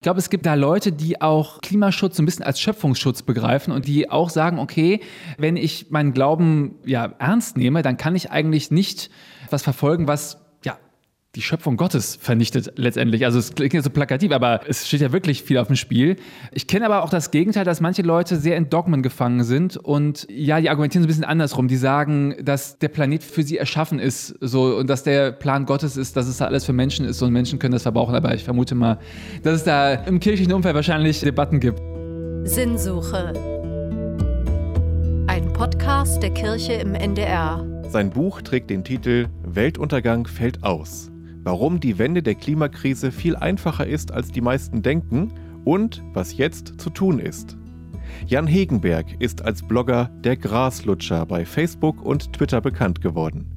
Ich glaube, es gibt da Leute, die auch Klimaschutz so ein bisschen als Schöpfungsschutz begreifen und die auch sagen, okay, wenn ich meinen Glauben ja ernst nehme, dann kann ich eigentlich nicht was verfolgen, was die Schöpfung Gottes vernichtet letztendlich. Also es klingt ja so plakativ, aber es steht ja wirklich viel auf dem Spiel. Ich kenne aber auch das Gegenteil, dass manche Leute sehr in Dogmen gefangen sind und ja, die argumentieren so ein bisschen andersrum. Die sagen, dass der Planet für sie erschaffen ist so und dass der Plan Gottes ist, dass es da alles für Menschen ist und Menschen können das verbrauchen. Aber ich vermute mal, dass es da im kirchlichen Umfeld wahrscheinlich Debatten gibt. Sinnsuche. Ein Podcast der Kirche im NDR. Sein Buch trägt den Titel Weltuntergang fällt aus warum die Wende der Klimakrise viel einfacher ist, als die meisten denken und was jetzt zu tun ist. Jan Hegenberg ist als Blogger der Graslutscher bei Facebook und Twitter bekannt geworden.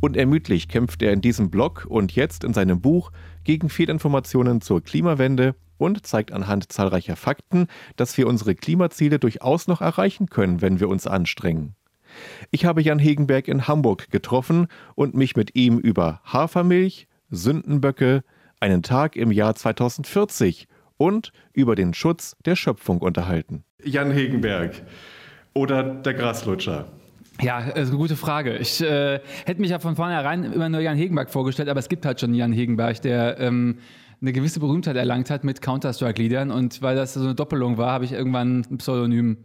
Unermüdlich kämpft er in diesem Blog und jetzt in seinem Buch gegen Fehlinformationen zur Klimawende und zeigt anhand zahlreicher Fakten, dass wir unsere Klimaziele durchaus noch erreichen können, wenn wir uns anstrengen. Ich habe Jan Hegenberg in Hamburg getroffen und mich mit ihm über Hafermilch, Sündenböcke, einen Tag im Jahr 2040 und über den Schutz der Schöpfung unterhalten. Jan Hegenberg oder der Graslutscher? Ja, das ist eine gute Frage. Ich äh, hätte mich ja von vornherein immer nur Jan Hegenberg vorgestellt, aber es gibt halt schon Jan Hegenberg, der ähm, eine gewisse Berühmtheit erlangt hat mit Counter-Strike-Liedern. Und weil das so eine Doppelung war, habe ich irgendwann ein Pseudonym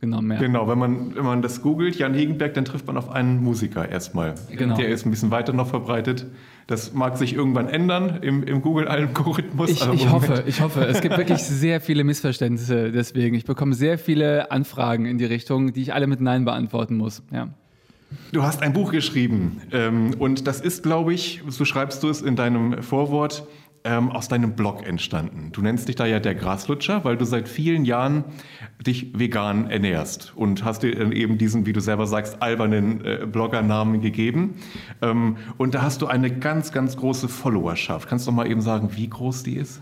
genommen. Ja. Genau, wenn man, wenn man das googelt, Jan Hegenberg, dann trifft man auf einen Musiker erstmal. Genau. Der ist ein bisschen weiter noch verbreitet. Das mag sich irgendwann ändern im, im Google-Algorithmus. Ich, ich hoffe, ich hoffe. Es gibt wirklich sehr viele Missverständnisse deswegen. Ich bekomme sehr viele Anfragen in die Richtung, die ich alle mit Nein beantworten muss. Ja. Du hast ein Buch geschrieben ähm, und das ist, glaube ich, so schreibst du es in deinem Vorwort, ähm, aus deinem Blog entstanden. Du nennst dich da ja der Graslutscher, weil du seit vielen Jahren dich vegan ernährst und hast dir dann eben diesen, wie du selber sagst, albernen äh, Bloggernamen gegeben. Ähm, und da hast du eine ganz, ganz große Followerschaft. Kannst du mal eben sagen, wie groß die ist?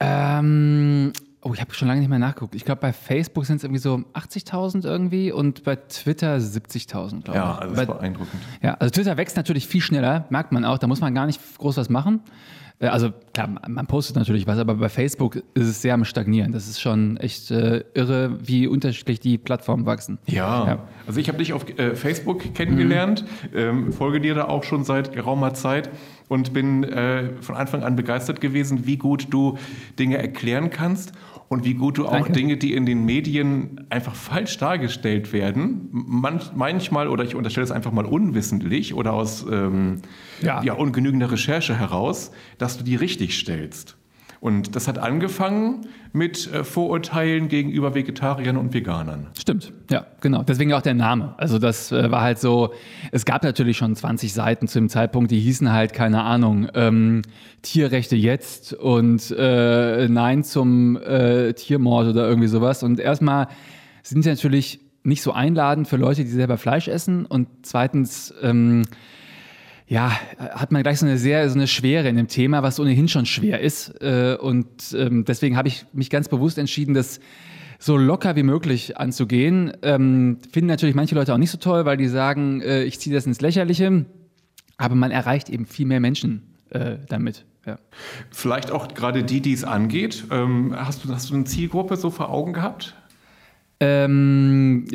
Ähm, oh, ich habe schon lange nicht mehr nachgeguckt. Ich glaube, bei Facebook sind es irgendwie so 80.000 irgendwie und bei Twitter 70.000, glaube ich. Ja, also das ist beeindruckend. Ja, also Twitter wächst natürlich viel schneller, merkt man auch. Da muss man gar nicht groß was machen. Äh, also klar, man postet natürlich was, aber bei Facebook ist es sehr am Stagnieren. Das ist schon echt äh, irre, wie unterschiedlich die Plattformen wachsen. Ja, ja. also ich habe dich auf äh, Facebook kennengelernt, mhm. ähm, folge dir da auch schon seit geraumer Zeit und bin äh, von Anfang an begeistert gewesen, wie gut du Dinge erklären kannst und wie gut du auch Danke. Dinge, die in den Medien einfach falsch dargestellt werden, manch, manchmal, oder ich unterstelle es einfach mal unwissentlich oder aus ähm, ja. ja, ungenügender Recherche heraus, dass du die richtig stellst. Und das hat angefangen mit äh, Vorurteilen gegenüber Vegetariern und Veganern. Stimmt, ja, genau. Deswegen auch der Name. Also das äh, war halt so, es gab natürlich schon 20 Seiten zu dem Zeitpunkt, die hießen halt, keine Ahnung, ähm, Tierrechte jetzt und äh, Nein zum äh, Tiermord oder irgendwie sowas. Und erstmal sind sie natürlich nicht so einladend für Leute, die selber Fleisch essen. Und zweitens, ähm, ja, hat man gleich so eine sehr, so eine Schwere in dem Thema, was ohnehin schon schwer ist. Äh, und ähm, deswegen habe ich mich ganz bewusst entschieden, das so locker wie möglich anzugehen. Ähm, finden natürlich manche Leute auch nicht so toll, weil die sagen, äh, ich ziehe das ins Lächerliche. Aber man erreicht eben viel mehr Menschen äh, damit. Ja. Vielleicht auch gerade die, die es angeht. Ähm, hast, du, hast du eine Zielgruppe so vor Augen gehabt? Ähm,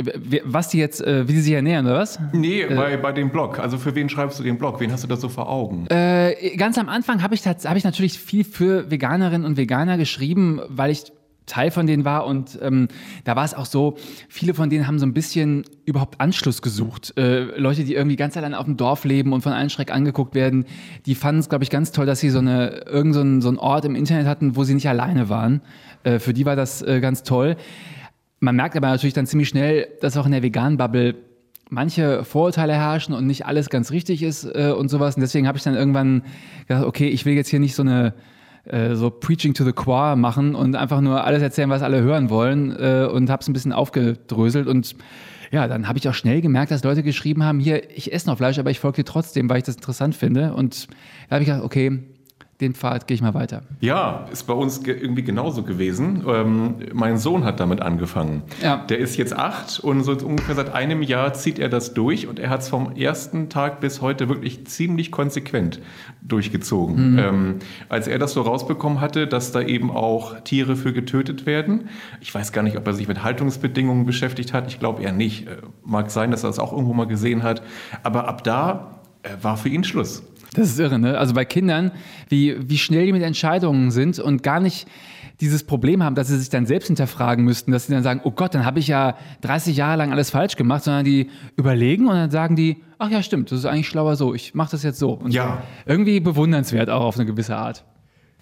was die jetzt, äh, wie sie sich ernähren, oder was? Nee, äh, bei, bei dem Blog. Also für wen schreibst du den Blog? Wen hast du da so vor Augen? Äh, ganz am Anfang habe ich, hab ich natürlich viel für Veganerinnen und Veganer geschrieben, weil ich Teil von denen war und ähm, da war es auch so, viele von denen haben so ein bisschen überhaupt Anschluss gesucht. Äh, Leute, die irgendwie ganz allein auf dem Dorf leben und von allen Schreck angeguckt werden, die fanden es, glaube ich, ganz toll, dass sie so, eine, irgend so, einen, so einen Ort im Internet hatten, wo sie nicht alleine waren. Äh, für die war das äh, ganz toll. Man merkt aber natürlich dann ziemlich schnell, dass auch in der veganen Bubble manche Vorurteile herrschen und nicht alles ganz richtig ist äh, und sowas. Und deswegen habe ich dann irgendwann gedacht, okay, ich will jetzt hier nicht so eine äh, so Preaching to the Choir machen und einfach nur alles erzählen, was alle hören wollen äh, und habe es ein bisschen aufgedröselt und ja, dann habe ich auch schnell gemerkt, dass Leute geschrieben haben, hier, ich esse noch Fleisch, aber ich folge dir trotzdem, weil ich das interessant finde. Und da habe ich gedacht, okay, den Pfad gehe ich mal weiter. Ja, ist bei uns ge irgendwie genauso gewesen. Ähm, mein Sohn hat damit angefangen. Ja. Der ist jetzt acht und so ungefähr seit einem Jahr zieht er das durch und er hat es vom ersten Tag bis heute wirklich ziemlich konsequent durchgezogen. Ähm, als er das so rausbekommen hatte, dass da eben auch Tiere für getötet werden. Ich weiß gar nicht, ob er sich mit Haltungsbedingungen beschäftigt hat. Ich glaube eher nicht. Äh, Mag sein, dass er das auch irgendwo mal gesehen hat. Aber ab da äh, war für ihn Schluss. Das ist irre, ne? Also bei Kindern, wie, wie schnell die mit Entscheidungen sind und gar nicht dieses Problem haben, dass sie sich dann selbst hinterfragen müssten, dass sie dann sagen, oh Gott, dann habe ich ja 30 Jahre lang alles falsch gemacht, sondern die überlegen und dann sagen die, ach ja, stimmt, das ist eigentlich schlauer so, ich mache das jetzt so. Und Ja. Irgendwie bewundernswert auch auf eine gewisse Art.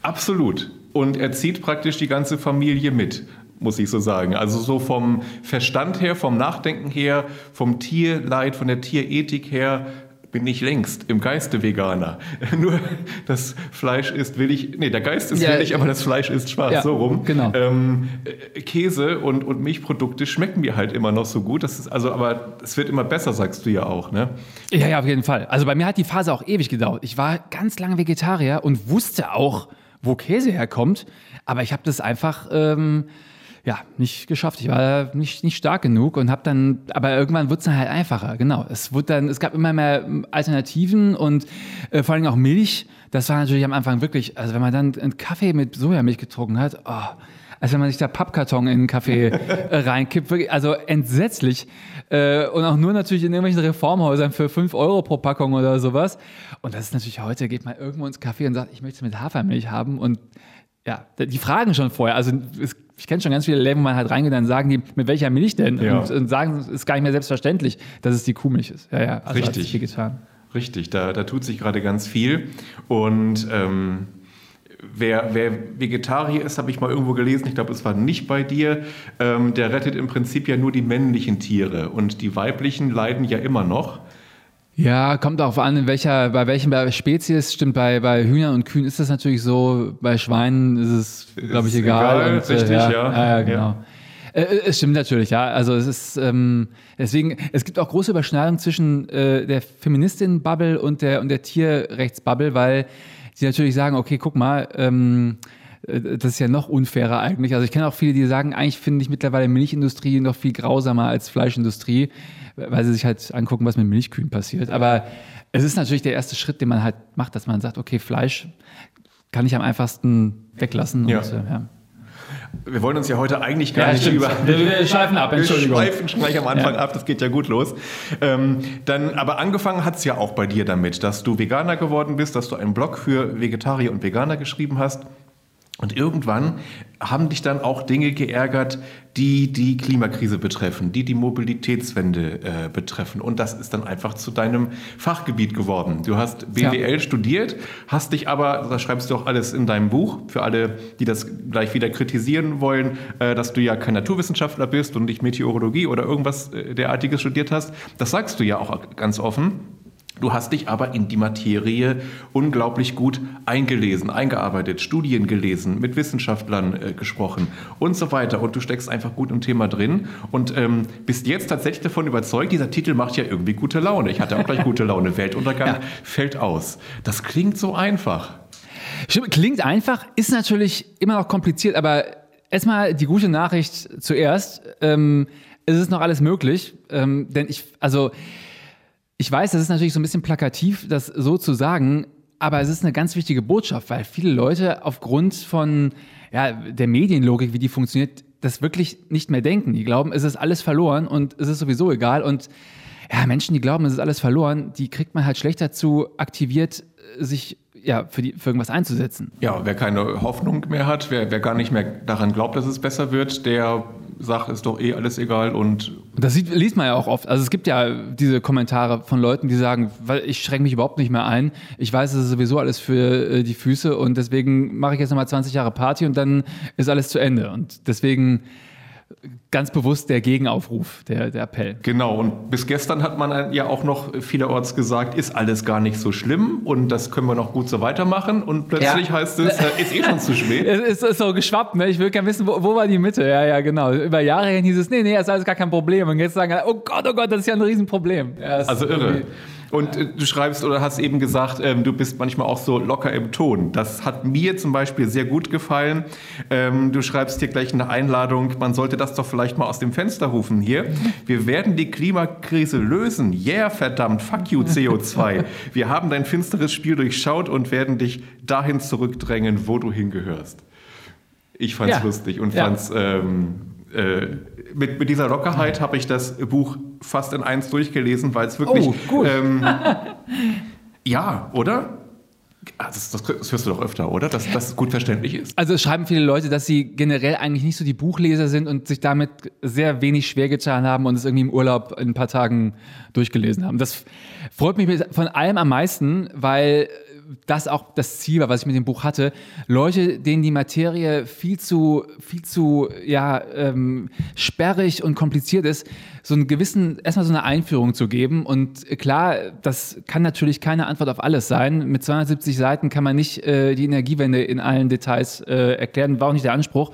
Absolut. Und er zieht praktisch die ganze Familie mit, muss ich so sagen. Also so vom Verstand her, vom Nachdenken her, vom Tierleid, von der Tierethik her bin ich längst im Geiste Veganer. Nur das Fleisch ist willig, nee, der Geist ist Ja, willig, aber das Fleisch ist schwarz, ja, so rum. genau. Ähm, äh, Käse und, und Milchprodukte schmecken mir halt immer noch so gut. Das ist also, aber es wird immer besser, sagst du ja auch, ne? Ja, ja, auf jeden Fall. Also bei mir hat die Phase auch ewig gedauert. Ich war ganz lange Vegetarier und wusste auch, wo Käse herkommt, aber ich habe das einfach ähm, ja nicht geschafft. Ich war nicht, nicht stark genug und habe dann, aber irgendwann wurde es dann halt einfacher. Genau, es wurde dann, es gab immer mehr Alternativen und äh, vor allem auch Milch. Das war natürlich am Anfang wirklich, also wenn man dann einen Kaffee mit Sojamilch getrunken hat, oh, als wenn man sich da Pappkarton in den Kaffee äh, reinkippt. Wirklich, also entsetzlich. Äh, und auch nur natürlich in irgendwelchen Reformhäusern für 5 Euro pro Packung oder sowas. Und das ist natürlich heute, geht man irgendwo ins Café und sagt, ich möchte es mit Hafermilch haben. Und ja, die fragen schon vorher. Also es, ich kenne schon ganz viele Läden, wo man halt reingeht, dann sagen die, mit welcher Milch denn? Ja. Und, und sagen, es ist gar nicht mehr selbstverständlich, dass es die Kuhmilch ist. Ja, ja, also hat Richtig. sich viel getan. Richtig, da, da tut sich gerade ganz viel. Und ähm, wer, wer Vegetarier ist, habe ich mal irgendwo gelesen, ich glaube, es war nicht bei dir, ähm, der rettet im Prinzip ja nur die männlichen Tiere und die weiblichen leiden ja immer noch. Ja, kommt darauf an, in welcher, bei welchen Spezies. Stimmt, bei, bei Hühnern und Kühen ist das natürlich so, bei Schweinen ist es, glaube ich, egal. egal, und, richtig, ja. ja. Ja, ja, genau. Ja. Äh, Es stimmt natürlich, ja. Also es ist ähm, deswegen, es gibt auch große Überschneidungen zwischen äh, der Feministinnen-Bubble und der und der Tierrechtsbubble, weil sie natürlich sagen, okay, guck mal, ähm, äh, das ist ja noch unfairer eigentlich. Also ich kenne auch viele, die sagen, eigentlich finde ich mittlerweile Milchindustrie noch viel grausamer als Fleischindustrie, weil sie sich halt angucken, was mit Milchkühen passiert. Aber es ist natürlich der erste Schritt, den man halt macht, dass man sagt, okay, Fleisch kann ich am einfachsten weglassen. Ja. Und, äh, ja. Wir wollen uns ja heute eigentlich gar Ja, nicht stimmt. über. Wir- wir schweifen ab, Entschuldigung. Wir schweifen gleich am Anfang Ja. ab, das geht ja gut los. Ähm, dann, aber angefangen hat es ja auch bei dir damit, dass du Veganer geworden bist, dass du einen Blog für Vegetarier und Veganer geschrieben hast. Und irgendwann haben dich dann auch Dinge geärgert, die die Klimakrise betreffen, die die Mobilitätswende äh, betreffen. Und das ist dann einfach zu deinem Fachgebiet geworden. Du hast BWL studiert, hast dich aber, das schreibst du auch alles in deinem Buch, für alle, die das gleich wieder kritisieren wollen, äh, dass du ja kein Naturwissenschaftler bist und nicht Meteorologie oder irgendwas äh, derartiges studiert hast. Das sagst du ja auch ganz offen. Du hast dich aber in die Materie unglaublich gut eingelesen, eingearbeitet, Studien gelesen, mit Wissenschaftlern äh, gesprochen und so weiter. Und du steckst einfach gut im Thema drin und ähm, bist jetzt tatsächlich davon überzeugt, dieser Titel macht ja irgendwie gute Laune. Ich hatte auch gleich gute Laune. Weltuntergang Ja. fällt aus. Das klingt so einfach. Stimmt, klingt einfach, ist natürlich immer noch kompliziert, aber erstmal die gute Nachricht zuerst. Ähm, es ist noch alles möglich, ähm, denn ich, also ich weiß, das ist natürlich so ein bisschen plakativ, das so zu sagen, aber es ist eine ganz wichtige Botschaft, weil viele Leute aufgrund von ja, der Medienlogik, wie die funktioniert, das wirklich nicht mehr denken. Die glauben, es ist alles verloren und es ist sowieso egal. Und ja, Menschen, die glauben, es ist alles verloren, die kriegt man halt schlecht dazu aktiviert, sich ja, für, die, für irgendwas einzusetzen. Ja, wer keine Hoffnung mehr hat, wer, wer gar nicht mehr daran glaubt, dass es besser wird, der sagt, ist doch eh alles egal und Und das sieht, liest man ja auch oft. Also es gibt ja diese Kommentare von Leuten, die sagen, weil ich schränke mich überhaupt nicht mehr ein. Ich weiß, es ist sowieso alles für äh, die Füße und deswegen mache ich jetzt nochmal 20 Jahre Party und dann ist alles zu Ende. Und deswegen ganz bewusst der Gegenaufruf, der, der Appell. Genau, und bis gestern hat man ja auch noch vielerorts gesagt, ist alles gar nicht so schlimm und das können wir noch gut so weitermachen. Und plötzlich Ja. heißt es, äh, ist eh schon zu spät. Es ist, so geschwappt, ne? Ich will gerne wissen, wo, wo war die Mitte? Ja, ja, genau. Über Jahre hin hieß es, nee, nee, das ist alles gar kein Problem. Und jetzt sagen oh Gott, oh Gott, das ist ja ein Riesenproblem. Ja, Also irre. Und äh, du schreibst oder hast eben gesagt, ähm, du bist manchmal auch so locker im Ton. Das hat mir zum Beispiel sehr gut gefallen. Ähm, du schreibst hier gleich eine Einladung, man sollte das doch vielleicht mal aus dem Fenster rufen hier. Wir werden die Klimakrise lösen. Yeah, verdammt, fuck you CO2. Wir haben dein finsteres Spiel durchschaut und werden dich dahin zurückdrängen, wo du hingehörst. Ich fand's Ja. lustig und Ja. fand's ähm, äh, mit, mit dieser Lockerheit habe ich das Buch fast in eins durchgelesen, weil es wirklich Oh, gut. Ähm, ja, oder? Ah, Das, das, das hörst du doch öfter, oder? Dass das gut verständlich ist. Also es schreiben viele Leute, dass sie generell eigentlich nicht so die Buchleser sind und sich damit sehr wenig schwer getan haben und es irgendwie im Urlaub in ein paar Tagen durchgelesen haben. Das freut mich von allem am meisten, weil das auch das Ziel war, was ich mit dem Buch hatte. Leute, denen die Materie viel zu, viel zu ja, ähm, sperrig und kompliziert ist, so einen gewissen, erstmal so eine Einführung zu geben. Und klar, das kann natürlich keine Antwort auf alles sein. Mit 270 Seiten kann man nicht äh, die Energiewende in allen Details äh, erklären, war auch nicht der Anspruch.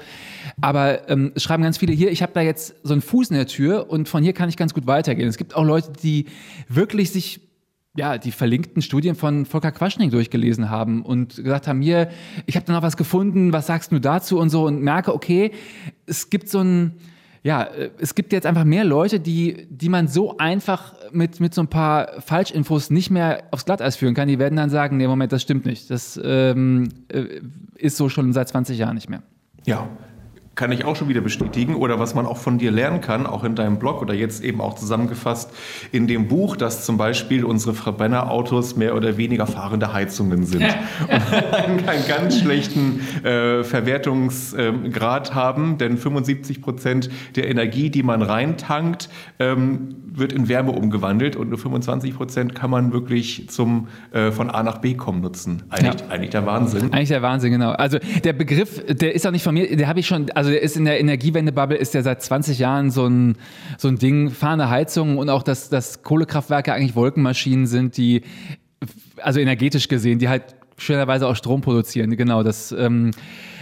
Aber ähm, es schreiben ganz viele hier, ich habe da jetzt so einen Fuß in der Tür und von hier kann ich ganz gut weitergehen. Es gibt auch Leute, die wirklich sich ja, die verlinkten Studien von Volker Quaschning durchgelesen haben und gesagt haben, hier, ich habe da noch was gefunden, was sagst du dazu und so und merke, okay, es gibt so ein, ja, äh, es gibt jetzt einfach mehr Leute, die, die man so einfach mit, mit so ein paar Falschinfos nicht mehr aufs Glatteis führen kann. Die werden dann sagen, nee, Moment, das stimmt nicht. Das ähm, äh, ist so schon seit 20 Jahren nicht mehr. Ja. Kann ich auch schon wieder bestätigen. Oder was man auch von dir lernen kann, auch in deinem Blog oder jetzt eben auch zusammengefasst in dem Buch, dass zum Beispiel unsere Verbrennerautos mehr oder weniger fahrende Heizungen sind. und einen, einen ganz schlechten äh, Verwertungsgrad haben, denn 75 Prozent der Energie, die man reintankt, ähm, wird in Wärme umgewandelt und nur 25 Prozent kann man wirklich zum äh, von A nach B kommen nutzen. Eigentlich, Ja. eigentlich der Wahnsinn. Eigentlich der Wahnsinn, genau. Also der Begriff, der ist auch nicht von mir, der habe ich schon, also der ist in der Energiewende-Bubble, ist der seit 20 Jahren so ein, so ein Ding, fahrende Heizung und auch, dass, dass Kohlekraftwerke eigentlich Wolkenmaschinen sind, die, also energetisch gesehen, die halt schönerweise auch Strom produzieren. Genau, das ähm,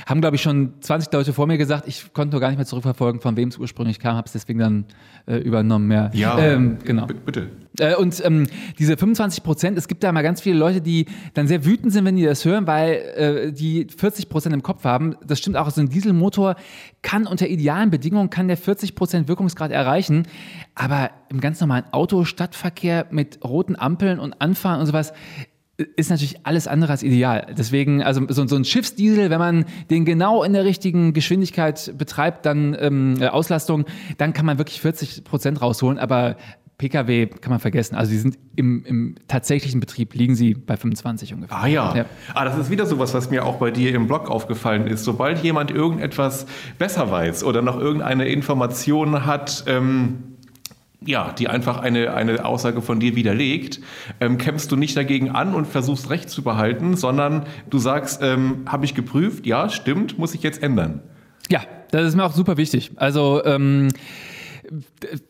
haben, glaube ich, schon 20 Leute vor mir gesagt. Ich konnte nur gar nicht mehr zurückverfolgen, von wem es ursprünglich kam, habe es deswegen dann äh, übernommen. Ja, Ja, ähm, genau. bitte. Äh, Und ähm, diese 25 Prozent, es gibt da mal ganz viele Leute, die dann sehr wütend sind, wenn die das hören, weil äh, die 40 Prozent im Kopf haben. Das stimmt auch, so ein Dieselmotor kann unter idealen Bedingungen kann der 40 Prozent Wirkungsgrad erreichen, aber im ganz normalen Auto, Stadtverkehr mit roten Ampeln und Anfahren und sowas, ist natürlich alles andere als ideal. Deswegen, also so, so ein Schiffsdiesel, wenn man den genau in der richtigen Geschwindigkeit betreibt, dann ähm, äh, Auslastung, dann kann man wirklich 40 Prozent rausholen. Aber Pkw kann man vergessen. Also die sind im, im tatsächlichen Betrieb liegen sie bei 25 ungefähr. Ah ja. Ja. Ah, das ist wieder sowas, was mir auch bei dir im Blog aufgefallen ist. Sobald jemand irgendetwas besser weiß oder noch irgendeine Information hat, ähm, ja, die einfach eine, eine Aussage von dir widerlegt, ähm, kämpfst du nicht dagegen an und versuchst Recht zu behalten, sondern du sagst, ähm, habe ich geprüft, ja, stimmt, muss ich jetzt ändern. Ja, das ist mir auch super wichtig. Also, ähm,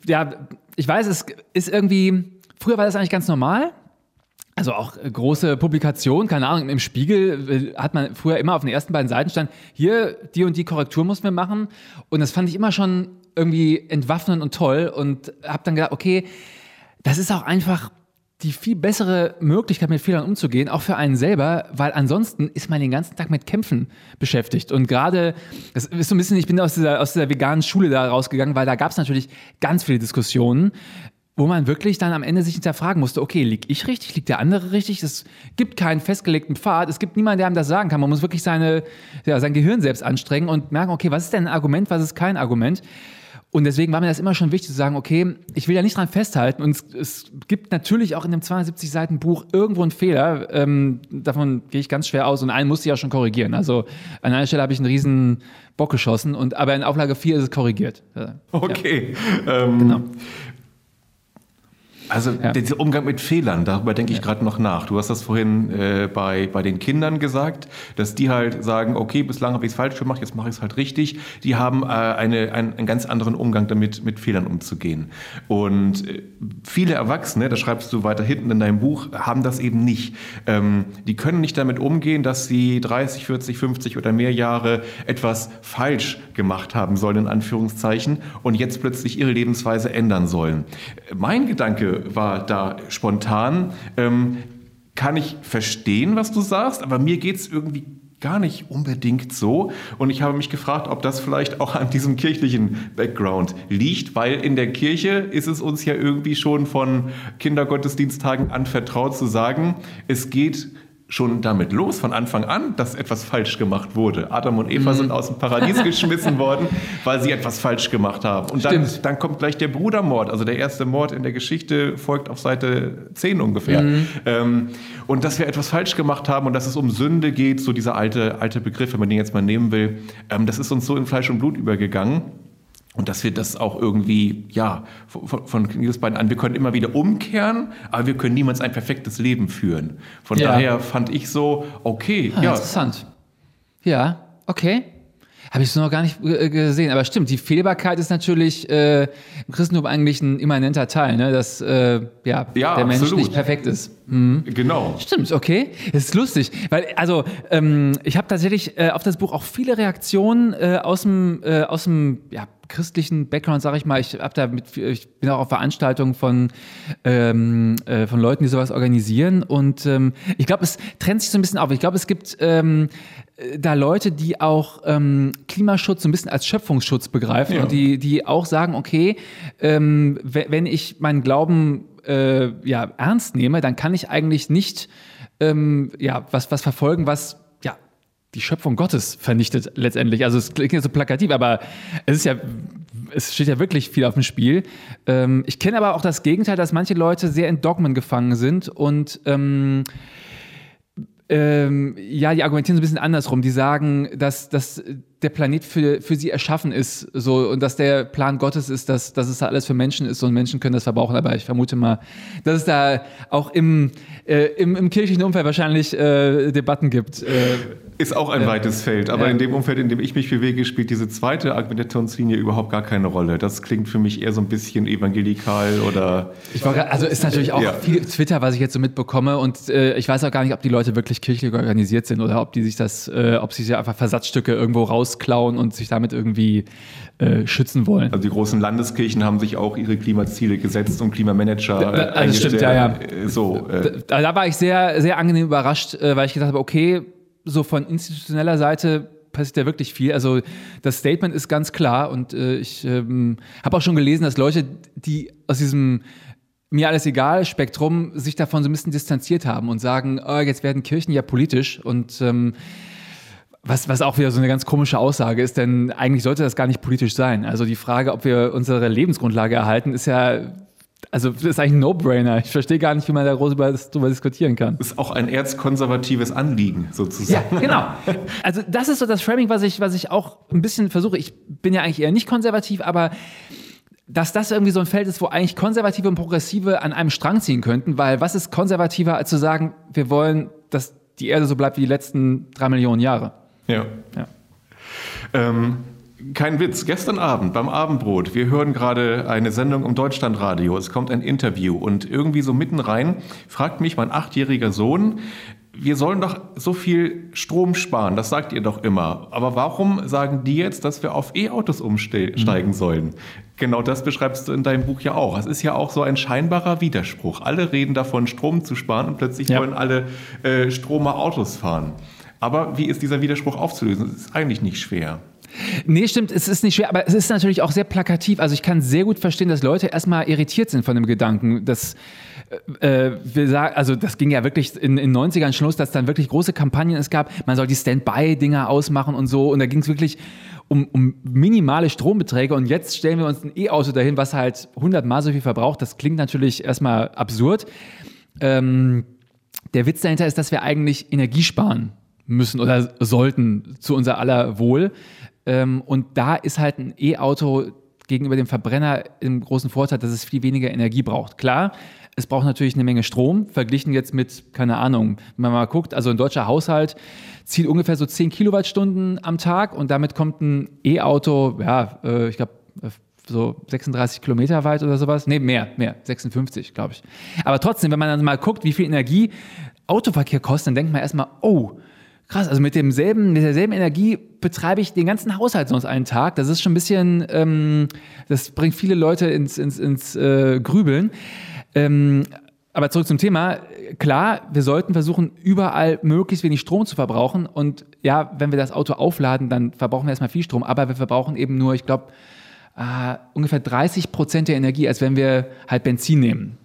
ja, ich weiß, es ist irgendwie, früher war das eigentlich ganz normal. Also auch große Publikationen, keine Ahnung, im Spiegel äh, hat man früher immer auf den ersten beiden Seiten stand, hier, die und die Korrektur mussten wir machen. Und das fand ich immer schon irgendwie entwaffnend und toll und habe dann gedacht, okay, das ist auch einfach die viel bessere Möglichkeit, mit Fehlern umzugehen, auch für einen selber, weil ansonsten ist man den ganzen Tag mit Kämpfen beschäftigt. Und gerade, das ist so ein bisschen, ich bin aus dieser, aus dieser veganen Schule da rausgegangen, weil da gab es natürlich ganz viele Diskussionen, wo man wirklich dann am Ende sich hinterfragen musste, okay, lieg ich richtig, liegt der andere richtig? Es gibt keinen festgelegten Pfad, es gibt niemanden, der einem das sagen kann. Man muss wirklich seine, ja, sein Gehirn selbst anstrengen und merken, okay, was ist denn ein Argument, was ist kein Argument? Und deswegen war mir das immer schon wichtig zu sagen, okay, ich will ja nicht dran festhalten. Und es, es gibt natürlich auch in dem 270 Seiten Buch irgendwo einen Fehler. Ähm, davon gehe ich ganz schwer aus. Und einen musste ich auch schon korrigieren. Also an einer Stelle habe ich einen riesen Bock geschossen. Und, aber in Auflage 4 ist es korrigiert. Ja. Okay. Ähm, Genau. Also Ja. dieser Umgang mit Fehlern, darüber denke ich gerade noch nach. Du hast das vorhin äh, bei, bei den Kindern gesagt, dass die halt sagen, okay, bislang habe ich es falsch gemacht, jetzt mache ich es halt richtig. Die haben äh, eine, einen, einen ganz anderen Umgang damit, mit Fehlern umzugehen. Und äh, viele Erwachsene, das schreibst du weiter hinten in deinem Buch, haben das eben nicht. Ähm, die können nicht damit umgehen, dass sie 30, 40, 50 oder mehr Jahre etwas falsch gemacht haben sollen, in Anführungszeichen, und jetzt plötzlich ihre Lebensweise ändern sollen. Mein Gedanke war da spontan. Ähm, kann ich verstehen, was du sagst, aber mir geht es irgendwie gar nicht unbedingt so. Und ich habe mich gefragt, ob das vielleicht auch an diesem kirchlichen Background liegt, weil in der Kirche ist es uns ja irgendwie schon von Kindergottesdiensttagen an vertraut zu sagen, es geht schon damit los, von Anfang an, dass etwas falsch gemacht wurde. Adam und Eva mhm. sind aus dem Paradies geschmissen worden, weil sie etwas falsch gemacht haben. Und dann, dann, kommt gleich der Brudermord, also der erste Mord in der Geschichte folgt auf Seite 10 ungefähr. Mhm. Ähm, und dass wir etwas falsch gemacht haben und dass es um Sünde geht, so dieser alte, alte Begriff, wenn man den jetzt mal nehmen will, ähm, das ist uns so in Fleisch und Blut übergegangen. Und dass wir das auch irgendwie, ja, von, von Kindesbeinen an, wir können immer wieder umkehren, aber wir können niemals ein perfektes Leben führen. Von ja. daher fand ich so, okay, ah, ja. Interessant. Ja, okay. Habe ich so noch gar nicht äh, gesehen. Aber stimmt, die Fehlbarkeit ist natürlich äh, im Christentum eigentlich ein immanenter Teil, ne? dass äh, ja, ja, der Mensch absolut. nicht perfekt ist. Mhm. Genau. Stimmt, okay. Das ist lustig. Weil, also, ähm, ich habe tatsächlich äh, auf das Buch auch viele Reaktionen äh, aus dem, äh, aus dem ja, christlichen Background, sage ich mal. Ich, hab da mit, ich bin auch auf Veranstaltungen von, ähm, äh, von Leuten, die sowas organisieren. Und ähm, ich glaube, es trennt sich so ein bisschen auf. Ich glaube, es gibt ähm, da Leute, die auch ähm, Klimaschutz so ein bisschen als Schöpfungsschutz begreifen ja. und die, die auch sagen, okay, ähm, wenn ich meinen Glauben äh, ja, ernst nehme, dann kann ich eigentlich nicht ähm, ja, was, was verfolgen, was ja, die Schöpfung Gottes vernichtet letztendlich. Also es klingt ja so plakativ, aber es ist ja es steht ja wirklich viel auf dem Spiel. Ähm, ich kenne aber auch das Gegenteil, dass manche Leute sehr in Dogmen gefangen sind und ähm, ähm, ja, die argumentieren so ein bisschen andersrum. Die sagen, dass, dass der Planet für, für sie erschaffen ist so, und dass der Plan Gottes ist, dass, dass es da alles für Menschen ist und Menschen können das verbrauchen. Aber ich vermute mal, dass es da auch im, äh, im, im kirchlichen Umfeld wahrscheinlich äh, Debatten gibt. Äh, ist auch ein weites Feld, aber in dem Umfeld, in dem ich mich bewege, spielt diese zweite Argumentationslinie überhaupt gar keine Rolle. Das klingt für mich eher so ein bisschen evangelikal oder. Ich war, also ist natürlich auch ja. viel Twitter, was ich jetzt so mitbekomme und äh, ich weiß auch gar nicht, ob die Leute wirklich kirchlich organisiert sind oder ob die sich das, äh, ob sie sich einfach Versatzstücke irgendwo rausklauen und sich damit irgendwie äh, schützen wollen. Also die großen Landeskirchen haben sich auch ihre Klimaziele gesetzt und Klimamanager da, da, also stimmt, ja, ja. Äh, so, äh. Da, da, war ich sehr, sehr angenehm überrascht, äh, weil ich gedacht habe, okay, so von institutioneller Seite passiert ja wirklich viel. Also das Statement ist ganz klar und äh, ich ähm, habe auch schon gelesen, dass Leute, die aus diesem mir alles egal Spektrum sich davon so ein bisschen distanziert haben und sagen, oh, jetzt werden Kirchen ja politisch und ähm, was, was auch wieder so eine ganz komische Aussage ist, denn eigentlich sollte das gar nicht politisch sein. Also die Frage, ob wir unsere Lebensgrundlage erhalten, ist ja also das ist eigentlich ein No-Brainer. Ich verstehe gar nicht, wie man da groß darüber diskutieren kann. Das ist auch ein erzkonservatives Anliegen sozusagen. Ja, genau. Also das ist so das Framing, was ich, was ich auch ein bisschen versuche. Ich bin ja eigentlich eher nicht konservativ, aber dass das irgendwie so ein Feld ist, wo eigentlich Konservative und Progressive an einem Strang ziehen könnten, weil was ist konservativer, als zu sagen, wir wollen, dass die Erde so bleibt wie die letzten drei Millionen Jahre? Ja. ja. Ähm, kein Witz, gestern Abend beim Abendbrot, wir hören gerade eine Sendung im Deutschlandradio, es kommt ein Interview und irgendwie so mitten rein fragt mich mein achtjähriger Sohn, wir sollen doch so viel Strom sparen, das sagt ihr doch immer. Aber warum sagen die jetzt, dass wir auf E-Autos umsteigen mhm. sollen? Genau das beschreibst du in deinem Buch ja auch. Es ist ja auch so ein scheinbarer Widerspruch. Alle reden davon, Strom zu sparen und plötzlich ja. wollen alle äh, Stromer Autos fahren. Aber wie ist dieser Widerspruch aufzulösen? Das ist eigentlich nicht schwer. Nee, stimmt, es ist nicht schwer, aber es ist natürlich auch sehr plakativ. Also ich kann sehr gut verstehen, dass Leute erstmal irritiert sind von dem Gedanken, dass äh, äh wir sagen, also das ging ja wirklich in den 90ern Schluss, dass dann wirklich große Kampagnen es gab, man soll die Standby-Dinger ausmachen und so und da ging es wirklich um, um minimale Strombeträge und jetzt stellen wir uns ein E-Auto dahin, was halt 100 Mal so viel verbraucht. Das klingt natürlich erstmal absurd. Ähm, der Witz dahinter ist, dass wir eigentlich Energie sparen müssen oder sollten zu unser aller Wohl. Ähm, und da ist halt ein E-Auto gegenüber dem Verbrenner im großen Vorteil, dass es viel weniger Energie braucht. Klar, es braucht natürlich eine Menge Strom, verglichen jetzt mit, keine Ahnung, wenn man mal guckt, also ein deutscher Haushalt zieht ungefähr so 10 Kilowattstunden am Tag und damit kommt ein E-Auto, ja, äh, ich glaube, so 36 Kilometer weit oder sowas. Nee, mehr, mehr, 56, glaube ich. Aber trotzdem, wenn man dann mal guckt, wie viel Energie Autoverkehr kostet, dann denkt man erstmal, oh, krass, also mit demselben, mit derselben Energie betreibe ich den ganzen Haushalt sonst einen Tag. Das ist schon ein bisschen, ähm, das bringt viele Leute ins, ins, ins äh, Grübeln. Ähm, aber zurück zum Thema. Klar, wir sollten versuchen, überall möglichst wenig Strom zu verbrauchen. Und ja, wenn wir das Auto aufladen, dann verbrauchen wir erstmal viel Strom. Aber wir verbrauchen eben nur, ich glaube, äh, ungefähr 30 Prozent der Energie, als wenn wir halt Benzin nehmen.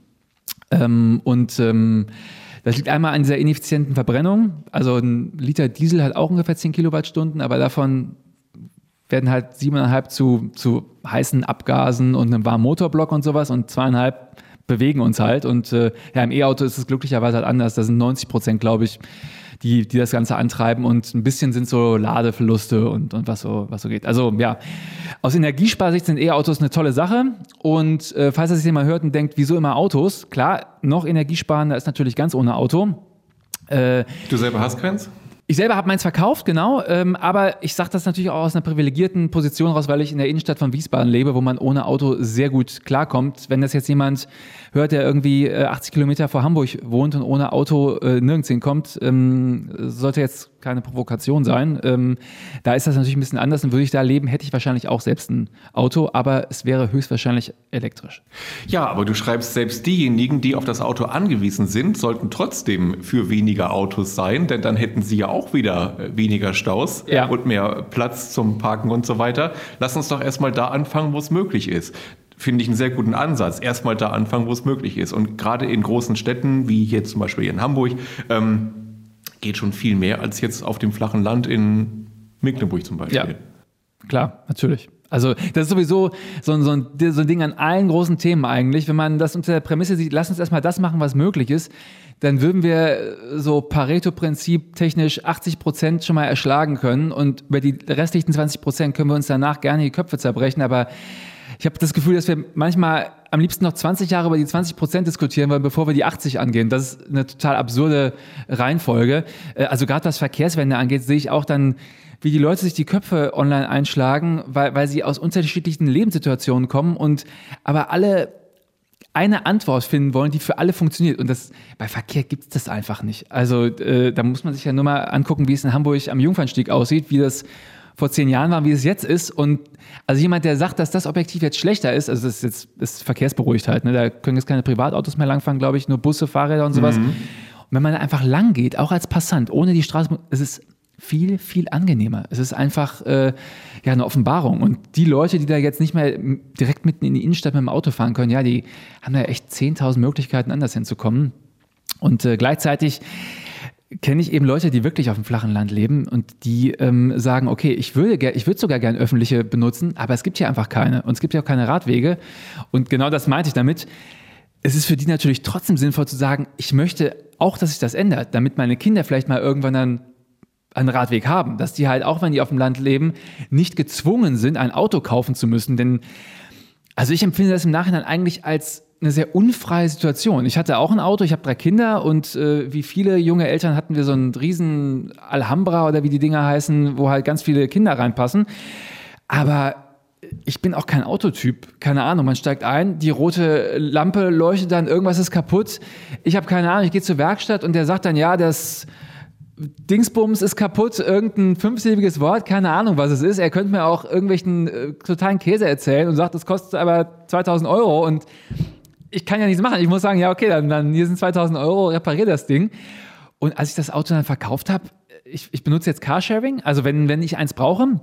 Ähm, und ähm, das liegt einmal an dieser ineffizienten Verbrennung. Also ein Liter Diesel hat auch ungefähr 10 Kilowattstunden, aber davon werden halt siebeneinhalb zu, zu heißen Abgasen und einem warmen Motorblock und sowas und zweieinhalb bewegen uns halt. Und äh, ja, im E-Auto ist es glücklicherweise halt anders. Da sind 90 Prozent, glaube ich, die, die das Ganze antreiben und ein bisschen sind so Ladeverluste und, und was, so, was so geht. Also ja, aus Energiesparsicht sind E-Autos eine tolle Sache. Und äh, falls ihr sich mal hört und denkt, wieso immer Autos? Klar, noch energiesparender ist natürlich ganz ohne Auto. Äh, du selber hast keins? Ich selber habe meins verkauft, genau, ähm, aber ich sage das natürlich auch aus einer privilegierten Position raus, weil ich in der Innenstadt von Wiesbaden lebe, wo man ohne Auto sehr gut klarkommt. Wenn das jetzt jemand hört, der irgendwie äh, 80 Kilometer vor Hamburg wohnt und ohne Auto äh, nirgends hinkommt, ähm, sollte jetzt keine Provokation sein. Ähm, da ist das natürlich ein bisschen anders und würde ich da leben, hätte ich wahrscheinlich auch selbst ein Auto, aber es wäre höchstwahrscheinlich elektrisch. Ja, aber du schreibst, selbst diejenigen, die auf das Auto angewiesen sind, sollten trotzdem für weniger Autos sein, denn dann hätten sie ja auch wieder äh, weniger Staus ja. und mehr Platz zum Parken und so weiter. Lass uns doch erstmal da anfangen, wo es möglich ist finde ich einen sehr guten Ansatz. Erstmal da anfangen, wo es möglich ist. Und gerade in großen Städten, wie hier zum Beispiel in Hamburg, ähm, geht schon viel mehr als jetzt auf dem flachen Land in Mecklenburg zum Beispiel. Ja, klar, natürlich. Also das ist sowieso so ein, so, ein, so ein Ding an allen großen Themen eigentlich. Wenn man das unter der Prämisse sieht, lass uns erstmal das machen, was möglich ist, dann würden wir so Pareto-Prinzip technisch 80 Prozent schon mal erschlagen können und über die restlichen 20 Prozent können wir uns danach gerne die Köpfe zerbrechen. Aber ich habe das Gefühl, dass wir manchmal am liebsten noch 20 Jahre über die 20 Prozent diskutieren wollen, bevor wir die 80 angehen. Das ist eine total absurde Reihenfolge. Äh, also gerade was Verkehrswende angeht, sehe ich auch dann, wie die Leute sich die Köpfe online einschlagen, weil, weil sie aus unterschiedlichen Lebenssituationen kommen und aber alle eine Antwort finden wollen, die für alle funktioniert. Und das bei Verkehr gibt es das einfach nicht. Also äh, da muss man sich ja nur mal angucken, wie es in Hamburg am Jungfernstieg aussieht, wie das vor zehn Jahren war, wie es jetzt ist. Und also jemand, der sagt, dass das Objektiv jetzt schlechter ist, also das ist jetzt ist verkehrsberuhigt halt, ne? da können jetzt keine Privatautos mehr langfahren, glaube ich, nur Busse, Fahrräder und sowas. Mhm. Und wenn man da einfach lang geht, auch als Passant, ohne die Straße, es ist viel, viel angenehmer. Es ist einfach äh, ja eine Offenbarung. Und die Leute, die da jetzt nicht mehr direkt mitten in die Innenstadt mit dem Auto fahren können, ja, die haben da echt 10.000 Möglichkeiten, anders hinzukommen. Und äh, gleichzeitig kenne ich eben Leute, die wirklich auf dem flachen Land leben und die ähm, sagen, okay, ich würde, ich würde sogar gerne öffentliche benutzen, aber es gibt hier einfach keine und es gibt ja auch keine Radwege. Und genau das meinte ich damit. Es ist für die natürlich trotzdem sinnvoll zu sagen, ich möchte auch, dass sich das ändert, damit meine Kinder vielleicht mal irgendwann dann einen Radweg haben, dass die halt auch, wenn die auf dem Land leben, nicht gezwungen sind, ein Auto kaufen zu müssen. Denn also ich empfinde das im Nachhinein eigentlich als eine sehr unfreie Situation. Ich hatte auch ein Auto, ich habe drei Kinder und äh, wie viele junge Eltern hatten wir so einen riesen Alhambra oder wie die Dinger heißen, wo halt ganz viele Kinder reinpassen. Aber ich bin auch kein Autotyp, keine Ahnung. Man steigt ein, die rote Lampe leuchtet dann, irgendwas ist kaputt. Ich habe keine Ahnung, ich gehe zur Werkstatt und der sagt dann, ja, das Dingsbums ist kaputt, irgendein fünfsilbiges Wort, keine Ahnung, was es ist. Er könnte mir auch irgendwelchen äh, totalen Käse erzählen und sagt, das kostet aber 2000 Euro und ich kann ja nichts machen. Ich muss sagen, ja, okay, dann, dann hier sind 2000 Euro, repariere das Ding. Und als ich das Auto dann verkauft habe, ich, ich benutze jetzt Carsharing. Also wenn, wenn ich eins brauche,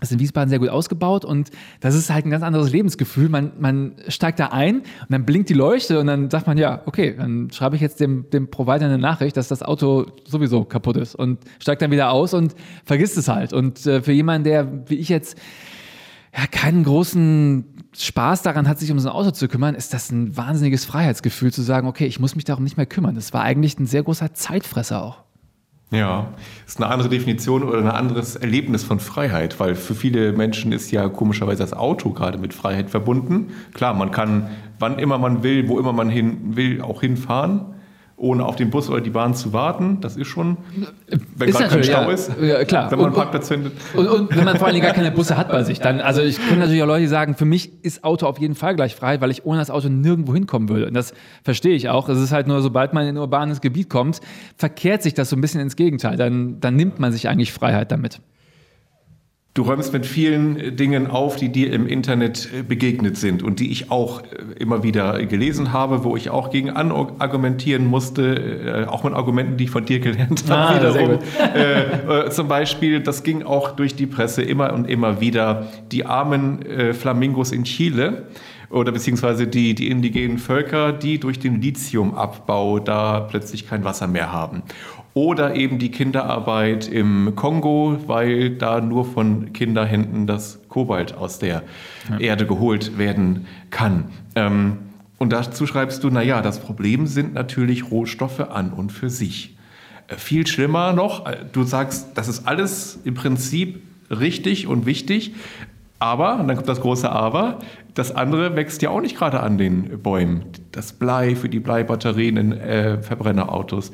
ist in Wiesbaden sehr gut ausgebaut und das ist halt ein ganz anderes Lebensgefühl. Man, man steigt da ein und dann blinkt die Leuchte und dann sagt man, ja, okay, dann schreibe ich jetzt dem, dem Provider eine Nachricht, dass das Auto sowieso kaputt ist und steigt dann wieder aus und vergisst es halt. Und äh, für jemanden, der wie ich jetzt ja, keinen großen Spaß daran hat, sich um so ein Auto zu kümmern, ist das ein wahnsinniges Freiheitsgefühl zu sagen, okay, ich muss mich darum nicht mehr kümmern. Das war eigentlich ein sehr großer Zeitfresser auch. Ja, ist eine andere Definition oder ein anderes Erlebnis von Freiheit, weil für viele Menschen ist ja komischerweise das Auto gerade mit Freiheit verbunden. Klar, man kann wann immer man will, wo immer man hin will, auch hinfahren ohne auf den Bus oder die Bahn zu warten. Das ist schon, wenn gerade kein Stau ja, ist, ja, klar. wenn man und, einen Parkplatz findet. Und, und, wenn man vor allem gar keine Busse hat bei sich, dann, also ich kenne natürlich auch Leute, die sagen, für mich ist Auto auf jeden Fall gleich frei, weil ich ohne das Auto nirgendwo hinkommen würde. Und das verstehe ich auch. Es ist halt nur, sobald man in ein urbanes Gebiet kommt, verkehrt sich das so ein bisschen ins Gegenteil. Dann, dann nimmt man sich eigentlich Freiheit damit. Du räumst mit vielen Dingen auf, die dir im Internet äh, begegnet sind und die ich auch äh, immer wieder gelesen habe, wo ich auch gegen argumentieren musste, äh, auch mit Argumenten, die ich von dir gelernt habe. Ah, wiederum. Äh, zum Beispiel, das ging auch durch die Presse immer und immer wieder, die armen äh, Flamingos in Chile oder beziehungsweise die, die indigenen Völker, die durch den Lithiumabbau da plötzlich kein Wasser mehr haben. Oder eben die Kinderarbeit im Kongo, weil da nur von Kinderhänden das Kobalt aus der ja. Erde geholt werden kann. Ähm, und dazu schreibst du, naja, das Problem sind natürlich Rohstoffe an und für sich. Äh, viel schlimmer noch, äh, du sagst, das ist alles im Prinzip richtig und wichtig, aber, und dann kommt das große Aber, das andere wächst ja auch nicht gerade an den Bäumen. Das Blei für die Bleibatterien in äh, Verbrennerautos,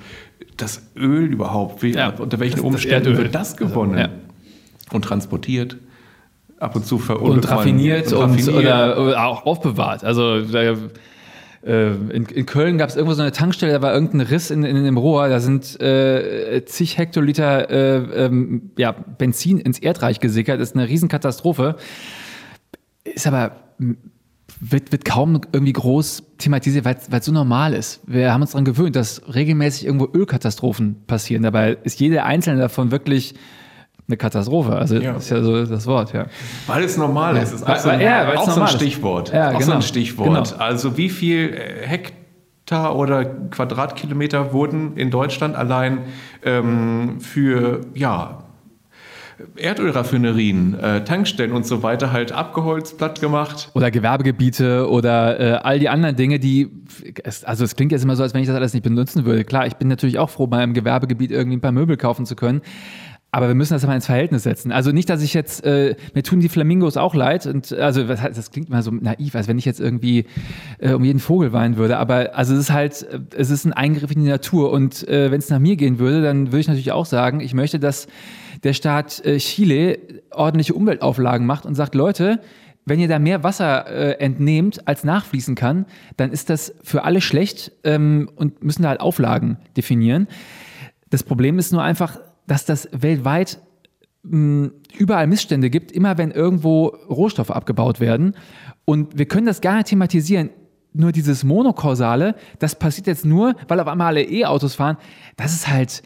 das Öl überhaupt, wie, ja, unter welchen das, Umständen das wird das gewonnen also, ja. und transportiert? Ab und zu und raffiniert und, und, und oder, oder, auch aufbewahrt. Also äh, in, in, Köln gab es irgendwo so eine Tankstelle, da war irgendein Riss in, in, in dem Rohr, da sind äh, zig Hektoliter äh, ähm, ja, Benzin ins Erdreich gesickert. Das ist eine Riesenkatastrophe. Ist aber wird, wird kaum irgendwie groß thematisiert, weil es so normal ist. Wir haben uns daran gewöhnt, dass regelmäßig irgendwo Ölkatastrophen passieren. Dabei ist jede einzelne davon wirklich eine Katastrophe. Also ja. ist ja so das Wort, ja. Weil es normal ja. ist. ist auch, so ein, ja, auch so ein Stichwort. Ja, auch genau. so ein Stichwort. Genau. Also wie viel äh, Hektar oder Quadratkilometer wurden in Deutschland allein ähm, für ja, Erdölraffinerien, äh, Tankstellen und so weiter halt abgeholzt, platt gemacht. Oder Gewerbegebiete oder äh, all die anderen Dinge, die, es, also es klingt jetzt immer so, als wenn ich das alles nicht benutzen würde. Klar, ich bin natürlich auch froh, mal im Gewerbegebiet irgendwie ein paar Möbel kaufen zu können. Aber wir müssen das mal ins Verhältnis setzen. Also nicht, dass ich jetzt, äh, mir tun die Flamingos auch leid. Und also das klingt immer so naiv, als wenn ich jetzt irgendwie äh, um jeden Vogel weinen würde. Aber also es ist halt, es ist ein Eingriff in die Natur. Und äh, wenn es nach mir gehen würde, dann würde ich natürlich auch sagen, ich möchte, dass der Staat äh, Chile ordentliche Umweltauflagen macht und sagt, Leute, wenn ihr da mehr Wasser äh, entnehmt, als nachfließen kann, dann ist das für alle schlecht ähm, und müssen da halt Auflagen definieren. Das Problem ist nur einfach, dass das weltweit mh, überall Missstände gibt, immer wenn irgendwo Rohstoffe abgebaut werden. Und wir können das gar nicht thematisieren. Nur dieses Monokausale, das passiert jetzt nur, weil auf einmal alle E-Autos fahren. Das ist halt,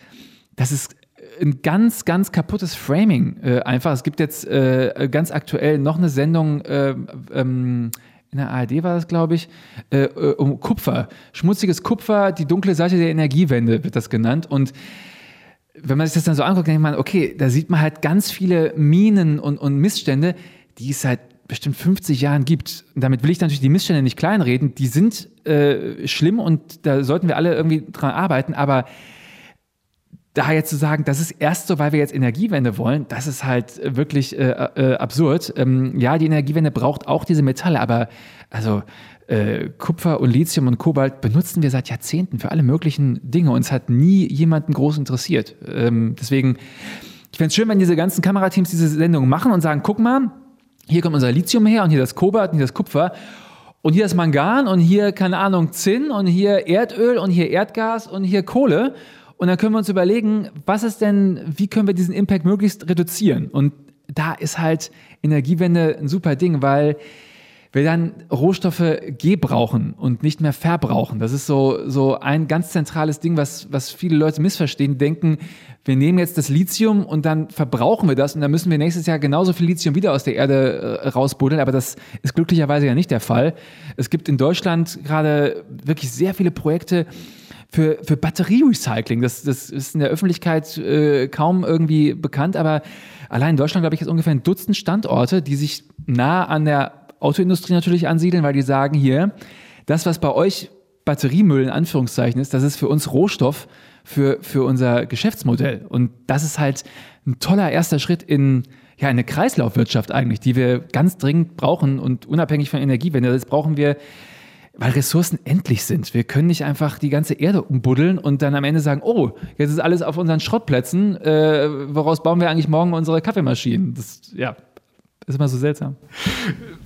das ist ein ganz, ganz kaputtes Framing äh, einfach. Es gibt jetzt äh, ganz aktuell noch eine Sendung, äh, ähm, in der ARD war das, glaube ich, äh, äh, um Kupfer. Schmutziges Kupfer, die dunkle Seite der Energiewende wird das genannt. Und wenn man sich das dann so anguckt, denkt man, okay, da sieht man halt ganz viele Minen und, und Missstände, die es seit bestimmt 50 Jahren gibt. Und damit will ich natürlich die Missstände nicht kleinreden. Die sind äh, schlimm und da sollten wir alle irgendwie dran arbeiten. Aber da jetzt zu sagen, das ist erst so, weil wir jetzt Energiewende wollen, das ist halt wirklich äh, äh, absurd. Ähm, ja, die Energiewende braucht auch diese Metalle, aber also äh, Kupfer und Lithium und Kobalt benutzen wir seit Jahrzehnten für alle möglichen Dinge und es hat nie jemanden groß interessiert. Ähm, deswegen, ich fände es schön, wenn diese ganzen Kamerateams diese Sendung machen und sagen, guck mal, hier kommt unser Lithium her und hier das Kobalt und hier das Kupfer. Und hier ist Mangan und hier, keine Ahnung, Zinn und hier Erdöl und hier Erdgas und hier Kohle. Und dann können wir uns überlegen, was ist denn, wie können wir diesen Impact möglichst reduzieren? Und da ist halt Energiewende ein super Ding, weil wir dann Rohstoffe gebrauchen und nicht mehr verbrauchen. Das ist so, so ein ganz zentrales Ding, was, was viele Leute missverstehen, denken, wir nehmen jetzt das Lithium und dann verbrauchen wir das und dann müssen wir nächstes Jahr genauso viel Lithium wieder aus der Erde äh, rausbuddeln, aber das ist glücklicherweise ja nicht der Fall. Es gibt in Deutschland gerade wirklich sehr viele Projekte, für, für Batterierecycling. Das, das ist in der Öffentlichkeit äh, kaum irgendwie bekannt, aber allein in Deutschland, glaube ich, ist ungefähr ein Dutzend Standorte, die sich nah an der Autoindustrie natürlich ansiedeln, weil die sagen hier, das, was bei euch Batteriemüll in Anführungszeichen ist, das ist für uns Rohstoff für, für unser Geschäftsmodell. Und das ist halt ein toller erster Schritt in ja, eine Kreislaufwirtschaft eigentlich, die wir ganz dringend brauchen und unabhängig von Energiewende. Das brauchen wir weil Ressourcen endlich sind. Wir können nicht einfach die ganze Erde umbuddeln und dann am Ende sagen, oh, jetzt ist alles auf unseren Schrottplätzen, äh, woraus bauen wir eigentlich morgen unsere Kaffeemaschinen? Das, ja, ist immer so seltsam.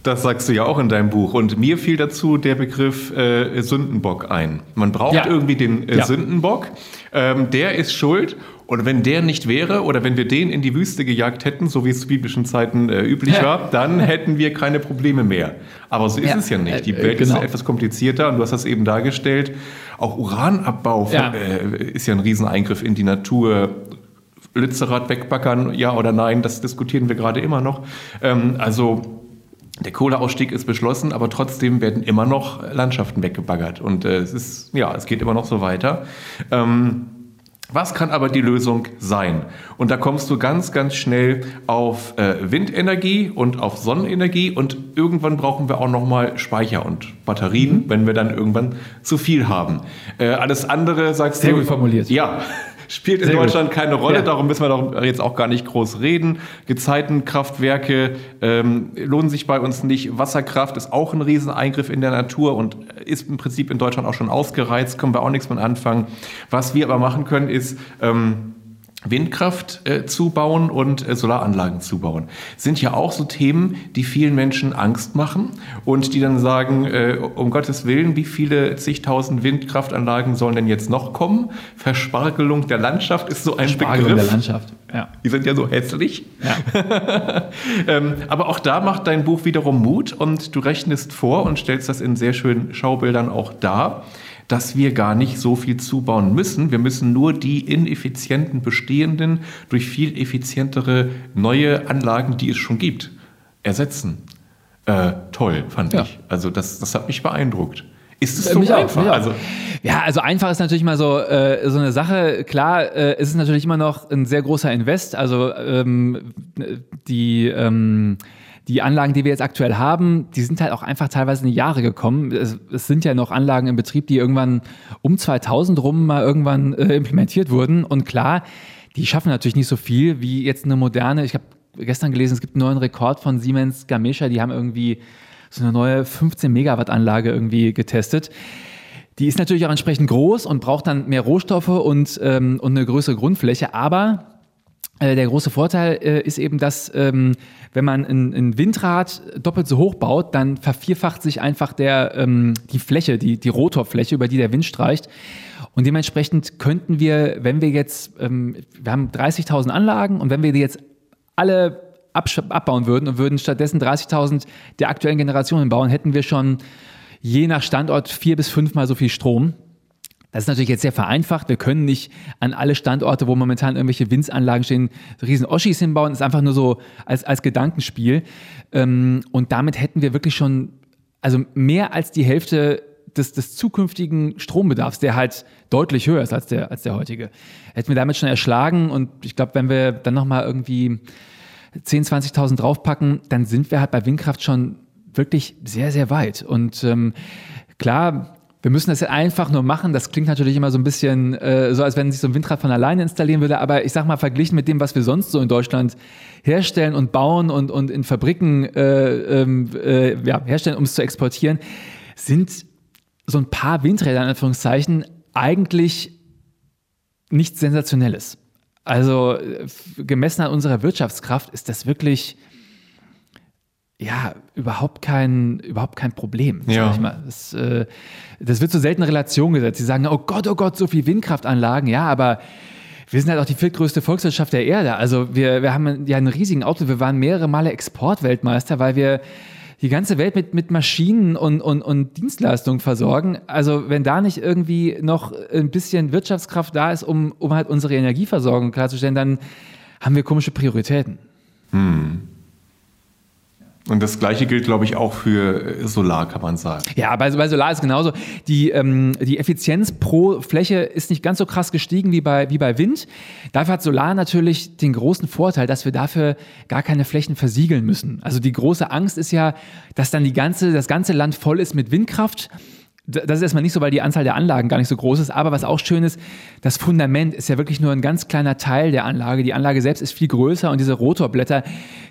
Das sagst du ja auch in deinem Buch. Und mir fiel dazu der Begriff äh, Sündenbock ein. Man braucht ja. irgendwie den äh, ja. Sündenbock. Ähm, der ist schuld. Und wenn der nicht wäre oder wenn wir den in die Wüste gejagt hätten, so wie es zu biblischen Zeiten äh, üblich ja. war, dann hätten wir keine Probleme mehr. Aber so ist ja. es ja nicht. Die äh, Welt genau. ist etwas komplizierter und du hast das eben dargestellt. Auch Uranabbau ja. Äh, ist ja ein Rieseneingriff in die Natur. Lützerath wegbackern, ja oder nein, das diskutieren wir gerade immer noch. Ähm, also der Kohleausstieg ist beschlossen, aber trotzdem werden immer noch Landschaften weggebaggert. Und äh, es ist, ja, es geht immer noch so weiter. Ähm, was kann aber die Lösung sein? Und da kommst du ganz, ganz schnell auf äh, Windenergie und auf Sonnenenergie und irgendwann brauchen wir auch nochmal Speicher und Batterien, mhm. wenn wir dann irgendwann zu viel haben. Äh, alles andere sagst Sehr du. Sehr gut formuliert. Ja, spielt in Sehr Deutschland gut. keine Rolle, ja. darum müssen wir doch jetzt auch gar nicht groß reden. Gezeitenkraftwerke ähm, lohnen sich bei uns nicht. Wasserkraft ist auch ein Rieseneingriff in der Natur und ist im Prinzip in Deutschland auch schon ausgereizt, können wir auch nichts von anfangen. Was wir aber machen können, ist ähm, Windkraft äh, zubauen und äh, Solaranlagen zubauen. Sind ja auch so Themen, die vielen Menschen Angst machen und die dann sagen, äh, um Gottes Willen, wie viele zigtausend Windkraftanlagen sollen denn jetzt noch kommen? Verspargelung der Landschaft ist so ein Verspargelung Begriff. der Landschaft, ja. Die sind ja so hässlich. Ja. ähm, aber auch da macht dein Buch wiederum Mut und du rechnest vor und stellst das in sehr schönen Schaubildern auch dar dass wir gar nicht so viel zubauen müssen. Wir müssen nur die ineffizienten bestehenden durch viel effizientere neue Anlagen, die es schon gibt, ersetzen. Äh, toll, fand ja. ich. Also das, das hat mich beeindruckt. Ist es äh, so mich einfach? Auch, also, ja, also einfach ist natürlich mal so, äh, so eine Sache. Klar, äh, ist es natürlich immer noch ein sehr großer Invest. Also ähm, die ähm, die Anlagen, die wir jetzt aktuell haben, die sind halt auch einfach teilweise in die Jahre gekommen. Es, es sind ja noch Anlagen im Betrieb, die irgendwann um 2000 rum mal irgendwann äh, implementiert wurden. Und klar, die schaffen natürlich nicht so viel wie jetzt eine moderne. Ich habe gestern gelesen, es gibt einen neuen Rekord von Siemens Gamesha. Die haben irgendwie so eine neue 15 Megawatt Anlage irgendwie getestet. Die ist natürlich auch entsprechend groß und braucht dann mehr Rohstoffe und, ähm, und eine größere Grundfläche. Aber der große Vorteil äh, ist eben, dass ähm, wenn man ein, ein, Windrad doppelt so hoch baut, dann vervierfacht sich einfach der, ähm, die Fläche, die, die Rotorfläche, über die der Wind streicht. Und dementsprechend könnten wir, wenn wir jetzt, ähm, wir haben 30.000 Anlagen und wenn wir die jetzt alle abbauen würden und würden stattdessen 30.000 der aktuellen Generationen bauen, hätten wir schon je nach Standort vier bis fünfmal so viel Strom. Das ist natürlich jetzt sehr vereinfacht. Wir können nicht an alle Standorte, wo momentan irgendwelche Windsanlagen stehen, riesen Oschis hinbauen. Das ist einfach nur so als, als Gedankenspiel. Ähm, und damit hätten wir wirklich schon, also mehr als die Hälfte des, des zukünftigen Strombedarfs, der halt deutlich höher ist als der, als der heutige. Hätten wir damit schon erschlagen. Und ich glaube, wenn wir dann nochmal irgendwie 10.000, 20.000 draufpacken, dann sind wir halt bei Windkraft schon wirklich sehr, sehr weit. Und ähm, klar, wir müssen das einfach nur machen. Das klingt natürlich immer so ein bisschen äh, so, als wenn sich so ein Windrad von alleine installieren würde. Aber ich sag mal, verglichen mit dem, was wir sonst so in Deutschland herstellen und bauen und, und in Fabriken äh, ähm, äh, ja, herstellen, um es zu exportieren, sind so ein paar Windräder in Anführungszeichen eigentlich nichts Sensationelles. Also äh, gemessen an unserer Wirtschaftskraft ist das wirklich ja, überhaupt kein, überhaupt kein Problem. Ja. Das, äh, das, wird so selten in Relation gesetzt. Sie sagen, oh Gott, oh Gott, so viel Windkraftanlagen. Ja, aber wir sind halt auch die viertgrößte Volkswirtschaft der Erde. Also wir, wir haben ja einen riesigen Auto. Wir waren mehrere Male Exportweltmeister, weil wir die ganze Welt mit, mit Maschinen und, und, und Dienstleistungen versorgen. Also wenn da nicht irgendwie noch ein bisschen Wirtschaftskraft da ist, um, um halt unsere Energieversorgung klarzustellen, dann haben wir komische Prioritäten. Hm. Und das Gleiche gilt, glaube ich, auch für äh, Solar, kann man sagen. Ja, bei, bei Solar ist genauso. Die, ähm, die Effizienz pro Fläche ist nicht ganz so krass gestiegen wie bei, wie bei Wind. Dafür hat Solar natürlich den großen Vorteil, dass wir dafür gar keine Flächen versiegeln müssen. Also die große Angst ist ja, dass dann die ganze, das ganze Land voll ist mit Windkraft das ist erstmal nicht so, weil die Anzahl der Anlagen gar nicht so groß ist. Aber was auch schön ist, das Fundament ist ja wirklich nur ein ganz kleiner Teil der Anlage. Die Anlage selbst ist viel größer und diese Rotorblätter,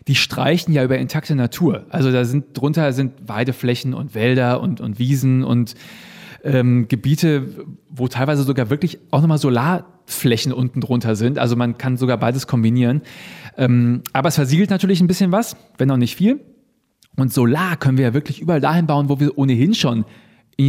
die streichen ja über intakte Natur. Also da sind drunter sind Weideflächen und Wälder und, und Wiesen und ähm, Gebiete, wo teilweise sogar wirklich auch nochmal Solarflächen unten drunter sind. Also man kann sogar beides kombinieren. Ähm, aber es versiegelt natürlich ein bisschen was, wenn auch nicht viel. Und Solar können wir ja wirklich überall dahin bauen, wo wir ohnehin schon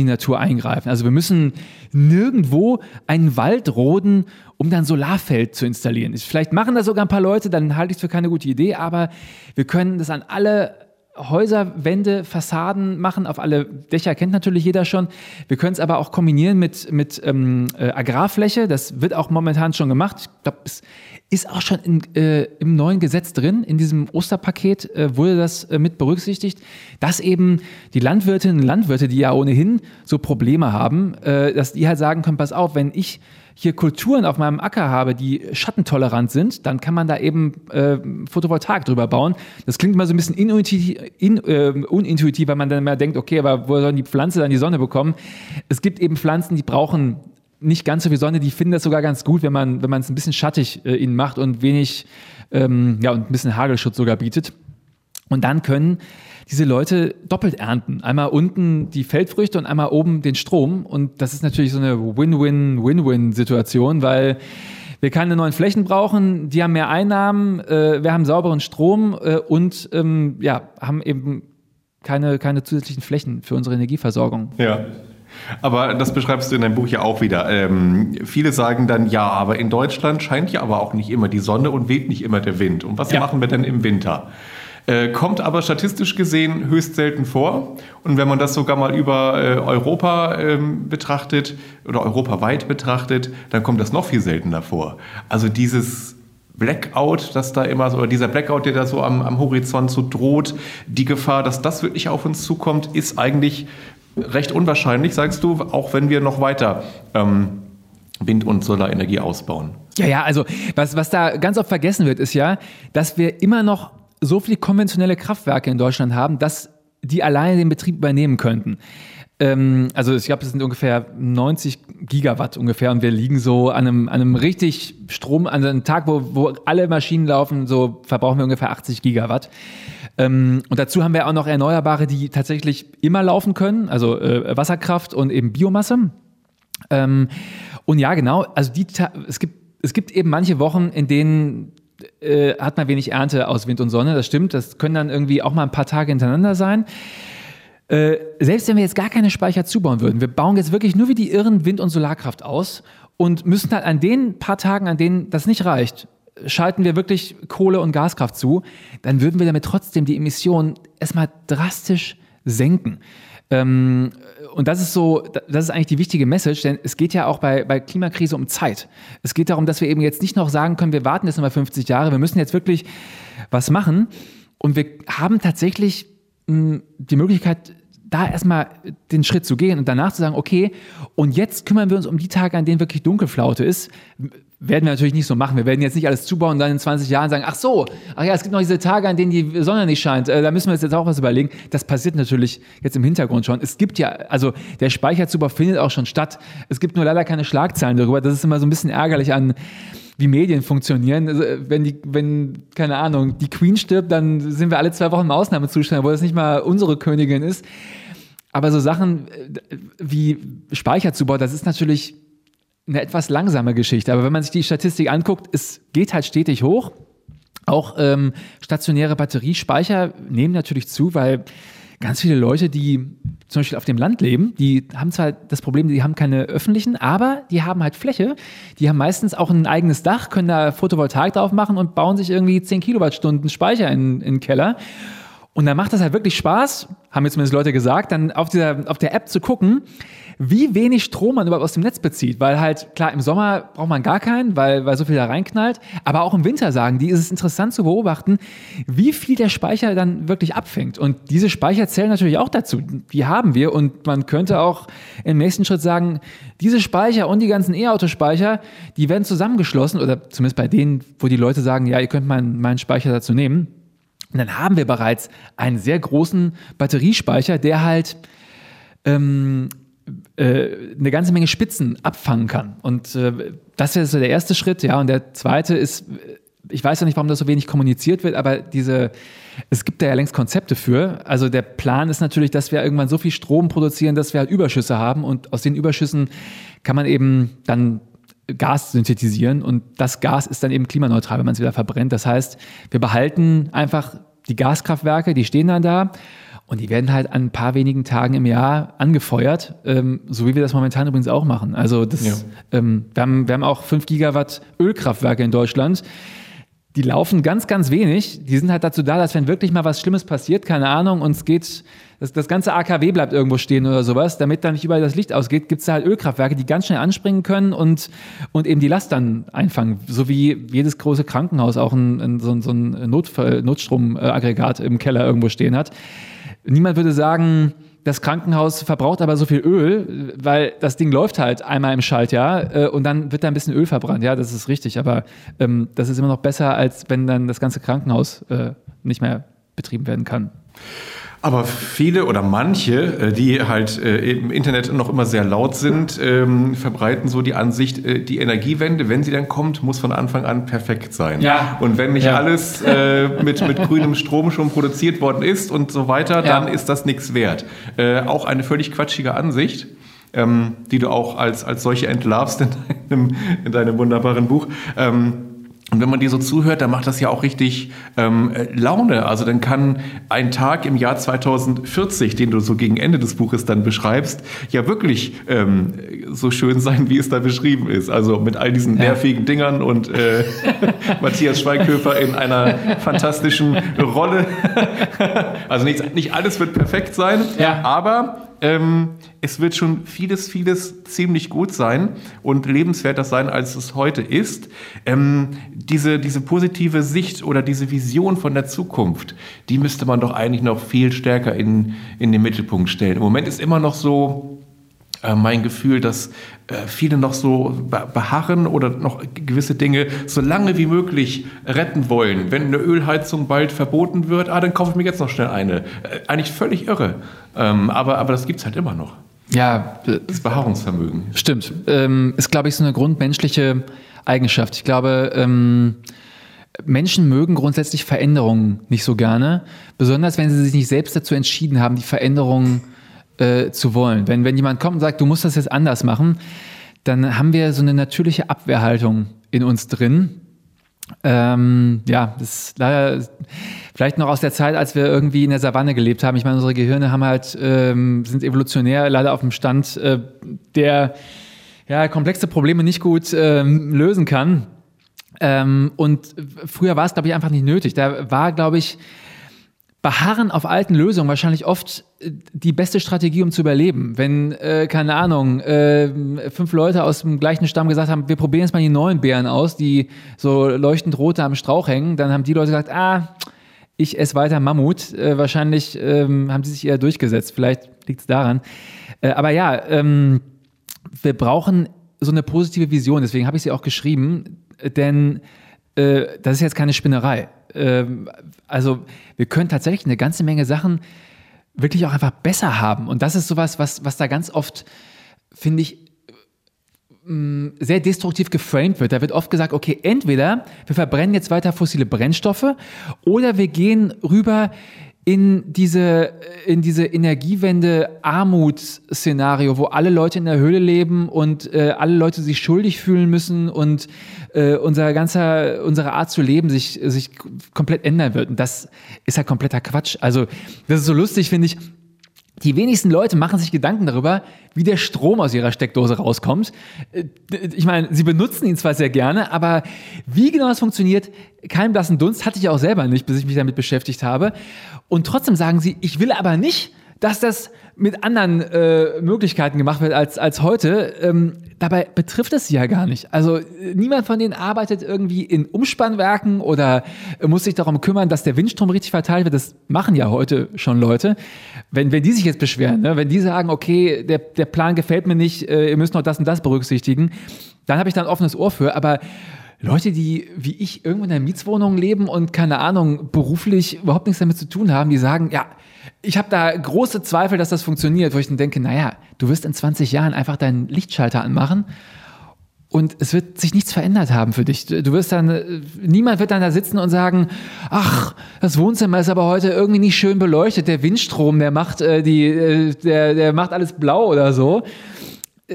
in die Natur eingreifen. Also wir müssen nirgendwo einen Wald roden, um dann Solarfeld zu installieren. Vielleicht machen das sogar ein paar Leute, dann halte ich es für keine gute Idee, aber wir können das an alle Häuser, Wände, Fassaden machen, auf alle Dächer kennt natürlich jeder schon. Wir können es aber auch kombinieren mit, mit ähm, äh, Agrarfläche. Das wird auch momentan schon gemacht. Ich glaube, es ist auch schon in, äh, im neuen Gesetz drin. In diesem Osterpaket äh, wurde das äh, mit berücksichtigt, dass eben die Landwirtinnen und Landwirte, die ja ohnehin so Probleme haben, äh, dass die halt sagen können, pass auf, wenn ich hier Kulturen auf meinem Acker habe, die schattentolerant sind, dann kann man da eben äh, Photovoltaik drüber bauen. Das klingt immer so ein bisschen inuintuitiv, in, äh, unintuitiv, weil man dann immer denkt, okay, aber wo soll die Pflanze dann die Sonne bekommen? Es gibt eben Pflanzen, die brauchen nicht ganz so viel Sonne, die finden das sogar ganz gut, wenn man wenn es ein bisschen schattig äh, ihnen macht und wenig ähm, ja und ein bisschen Hagelschutz sogar bietet. Und dann können diese Leute doppelt ernten. Einmal unten die Feldfrüchte und einmal oben den Strom. Und das ist natürlich so eine Win-Win-Win-Win-Situation, weil wir keine neuen Flächen brauchen, die haben mehr Einnahmen, äh, wir haben sauberen Strom äh, und ähm, ja, haben eben keine, keine zusätzlichen Flächen für unsere Energieversorgung. Ja. Aber das beschreibst du in deinem Buch ja auch wieder. Ähm, viele sagen dann, ja, aber in Deutschland scheint ja aber auch nicht immer die Sonne und weht nicht immer der Wind. Und was ja. machen wir denn im Winter? Äh, kommt aber statistisch gesehen höchst selten vor. Und wenn man das sogar mal über äh, Europa ähm, betrachtet oder europaweit betrachtet, dann kommt das noch viel seltener vor. Also dieses Blackout, das da immer so, oder dieser Blackout, der da so am, am Horizont so droht, die Gefahr, dass das wirklich auf uns zukommt, ist eigentlich recht unwahrscheinlich, sagst du, auch wenn wir noch weiter ähm, Wind- und Solarenergie ausbauen. Ja, ja, also was, was da ganz oft vergessen wird, ist ja, dass wir immer noch so viele konventionelle Kraftwerke in Deutschland haben, dass die alleine den Betrieb übernehmen könnten. Ähm, also ich glaube, es sind ungefähr 90 Gigawatt ungefähr und wir liegen so an einem, an einem richtig Strom, an einem Tag, wo, wo alle Maschinen laufen, so verbrauchen wir ungefähr 80 Gigawatt. Ähm, und dazu haben wir auch noch Erneuerbare, die tatsächlich immer laufen können, also äh, Wasserkraft und eben Biomasse. Ähm, und ja, genau, also die, es gibt, es gibt eben manche Wochen, in denen äh, hat man wenig Ernte aus Wind und Sonne, das stimmt. Das können dann irgendwie auch mal ein paar Tage hintereinander sein. Äh, selbst wenn wir jetzt gar keine Speicher zubauen würden, wir bauen jetzt wirklich nur wie die Irren Wind- und Solarkraft aus und müssen halt an den paar Tagen, an denen das nicht reicht, schalten wir wirklich Kohle- und Gaskraft zu, dann würden wir damit trotzdem die Emissionen erstmal drastisch senken. Ähm, und das ist so, das ist eigentlich die wichtige Message, denn es geht ja auch bei, bei Klimakrise um Zeit. Es geht darum, dass wir eben jetzt nicht noch sagen können, wir warten jetzt nochmal 50 Jahre, wir müssen jetzt wirklich was machen. Und wir haben tatsächlich hm, die Möglichkeit, da erstmal den Schritt zu gehen und danach zu sagen, okay, und jetzt kümmern wir uns um die Tage, an denen wirklich Dunkelflaute ist. Werden wir natürlich nicht so machen. Wir werden jetzt nicht alles zubauen und dann in 20 Jahren sagen, ach so, ach ja, es gibt noch diese Tage, an denen die Sonne nicht scheint. Äh, da müssen wir uns jetzt auch was überlegen. Das passiert natürlich jetzt im Hintergrund schon. Es gibt ja, also der Speicherzubau findet auch schon statt. Es gibt nur leider keine Schlagzeilen darüber. Das ist immer so ein bisschen ärgerlich an wie Medien funktionieren. Also, wenn die, wenn, keine Ahnung, die Queen stirbt, dann sind wir alle zwei Wochen im Ausnahmezustand, wo das nicht mal unsere Königin ist. Aber so Sachen äh, wie Speicherzubau, das ist natürlich eine etwas langsame Geschichte. Aber wenn man sich die Statistik anguckt, es geht halt stetig hoch. Auch ähm, stationäre Batteriespeicher nehmen natürlich zu, weil ganz viele Leute, die zum Beispiel auf dem Land leben, die haben zwar das Problem, die haben keine öffentlichen, aber die haben halt Fläche. Die haben meistens auch ein eigenes Dach, können da Photovoltaik drauf machen und bauen sich irgendwie 10 Kilowattstunden Speicher in, in den Keller. Und dann macht das halt wirklich Spaß, haben mir zumindest Leute gesagt, dann auf, dieser, auf der App zu gucken, wie wenig Strom man überhaupt aus dem Netz bezieht. Weil halt, klar, im Sommer braucht man gar keinen, weil, weil so viel da reinknallt. Aber auch im Winter sagen die, ist es interessant zu beobachten, wie viel der Speicher dann wirklich abfängt. Und diese Speicher zählen natürlich auch dazu. Die haben wir. Und man könnte auch im nächsten Schritt sagen, diese Speicher und die ganzen E-Auto-Speicher, die werden zusammengeschlossen oder zumindest bei denen, wo die Leute sagen, ja, ihr könnt meinen, meinen Speicher dazu nehmen und dann haben wir bereits einen sehr großen Batteriespeicher, der halt ähm, äh, eine ganze Menge Spitzen abfangen kann. Und äh, das ist so der erste Schritt, ja. Und der zweite ist, ich weiß ja nicht, warum das so wenig kommuniziert wird, aber diese, es gibt da ja längst Konzepte für. Also der Plan ist natürlich, dass wir irgendwann so viel Strom produzieren, dass wir halt Überschüsse haben und aus den Überschüssen kann man eben dann Gas synthetisieren und das Gas ist dann eben klimaneutral, wenn man es wieder verbrennt. Das heißt, wir behalten einfach die Gaskraftwerke, die stehen dann da und die werden halt an ein paar wenigen Tagen im Jahr angefeuert, ähm, so wie wir das momentan übrigens auch machen. Also das, ja. ähm, wir, haben, wir haben auch 5 Gigawatt Ölkraftwerke in Deutschland die laufen ganz, ganz wenig. Die sind halt dazu da, dass wenn wirklich mal was Schlimmes passiert, keine Ahnung, und es geht, das, das ganze AKW bleibt irgendwo stehen oder sowas, damit da nicht überall das Licht ausgeht, gibt es da halt Ölkraftwerke, die ganz schnell anspringen können und, und eben die Last dann einfangen. So wie jedes große Krankenhaus auch ein, ein, so, so ein Notfall, Notstromaggregat im Keller irgendwo stehen hat. Niemand würde sagen, das Krankenhaus verbraucht aber so viel Öl, weil das Ding läuft halt einmal im Schaltjahr äh, und dann wird da ein bisschen Öl verbrannt. Ja, das ist richtig, aber ähm, das ist immer noch besser, als wenn dann das ganze Krankenhaus äh, nicht mehr betrieben werden kann. Aber viele oder manche, äh, die halt äh, im Internet noch immer sehr laut sind, ähm, verbreiten so die Ansicht, äh, die Energiewende, wenn sie dann kommt, muss von Anfang an perfekt sein. Ja. Und wenn nicht ja. alles mit, mit grünem Strom schon produziert worden ist und so weiter, dann ist das nichts wert. Auch eine völlig quatschige Ansicht. Ähm, die du auch als, als solche entlarvst in deinem, in deinem wunderbaren Buch. Und wenn man dir so zuhört, dann macht das ja auch richtig ähm, Laune. Also dann kann ein Tag im Jahr 2040, den du so gegen Ende des Buches dann beschreibst, ja wirklich ähm, so schön sein, wie es da beschrieben ist. Also mit all diesen nervigen Dingern und äh, Matthias Schweighöfer in einer fantastischen Rolle. also nicht, nicht alles wird perfekt sein, ja. aber ähm, es wird schon vieles, vieles ziemlich gut sein und lebenswerter sein, als es heute ist. Ähm, diese, diese positive Sicht oder diese Vision von der Zukunft, die müsste man doch eigentlich noch viel stärker in, in den Mittelpunkt stellen. Im Moment ist immer noch so, äh, mein Gefühl, dass äh, viele noch so beharren oder noch gewisse Dinge so lange wie möglich retten wollen. Wenn eine Ölheizung bald verboten wird, ah, dann kaufe ich mir jetzt noch schnell eine. Äh, eigentlich völlig irre. Ähm, aber, aber das gibt es halt immer noch. Ja, das Beharrungsvermögen. Stimmt. Ähm, ist, glaube ich, so eine grundmenschliche Eigenschaft. Ich glaube, ähm, Menschen mögen grundsätzlich Veränderungen nicht so gerne, besonders wenn sie sich nicht selbst dazu entschieden haben, die Veränderungen äh, zu wollen. Wenn, wenn jemand kommt und sagt, du musst das jetzt anders machen, dann haben wir so eine natürliche Abwehrhaltung in uns drin. Ähm, ja, das ist leider vielleicht noch aus der Zeit, als wir irgendwie in der Savanne gelebt haben. Ich meine, unsere Gehirne haben halt, ähm, sind evolutionär leider auf dem Stand, äh, der ja, komplexe Probleme nicht gut ähm, lösen kann. Ähm, und früher war es, glaube ich, einfach nicht nötig. Da war, glaube ich, Beharren auf alten Lösungen wahrscheinlich oft äh, die beste Strategie, um zu überleben. Wenn, äh, keine Ahnung, äh, fünf Leute aus dem gleichen Stamm gesagt haben, wir probieren jetzt mal die neuen Beeren aus, die so leuchtend rote am Strauch hängen, dann haben die Leute gesagt, ah, ich esse weiter Mammut. Äh, wahrscheinlich ähm, haben sie sich eher durchgesetzt. Vielleicht liegt es daran. Äh, aber ja, ähm, wir brauchen so eine positive Vision. Deswegen habe ich sie auch geschrieben, denn äh, das ist jetzt keine Spinnerei ähm, also wir können tatsächlich eine ganze Menge Sachen wirklich auch einfach besser haben. Und das ist sowas, was, was da ganz oft, finde ich, mm, sehr destruktiv geframed wird. Da wird oft gesagt, okay, entweder wir verbrennen jetzt weiter fossile Brennstoffe oder wir gehen rüber in diese, in diese Energiewende-Armutsszenario, wo alle Leute in der Höhle leben und äh, alle Leute sich schuldig fühlen müssen und äh, unser ganzer, unsere Art zu leben sich, sich komplett ändern wird. Und das ist halt kompletter Quatsch. Also, das ist so lustig, finde ich. Die wenigsten Leute machen sich Gedanken darüber, wie der Strom aus ihrer Steckdose rauskommt. Äh, ich meine, sie benutzen ihn zwar sehr gerne, aber wie genau das funktioniert, kein blassen Dunst, hatte ich auch selber nicht, bis ich mich damit beschäftigt habe. Und trotzdem sagen sie, ich will aber nicht, dass das mit anderen äh, Möglichkeiten gemacht wird als, als heute. Ähm, dabei betrifft es sie ja gar nicht. Also äh, niemand von denen arbeitet irgendwie in Umspannwerken oder äh, muss sich darum kümmern, dass der Windstrom richtig verteilt wird. Das machen ja heute schon Leute. Wenn, wenn die sich jetzt beschweren, ne? wenn die sagen, okay, der, der Plan gefällt mir nicht, äh, ihr müsst noch das und das berücksichtigen, dann habe ich da ein offenes Ohr für. Aber Leute, die wie ich irgendwo in einer Mietswohnung leben und keine Ahnung, beruflich überhaupt nichts damit zu tun haben, die sagen, ja, ich habe da große Zweifel, dass das funktioniert, wo ich dann denke, naja, du wirst in 20 Jahren einfach deinen Lichtschalter anmachen und es wird sich nichts verändert haben für dich. Du wirst dann, niemand wird dann da sitzen und sagen, ach, das Wohnzimmer ist aber heute irgendwie nicht schön beleuchtet. Der Windstrom, der macht äh, die, äh, der, der macht alles blau oder so.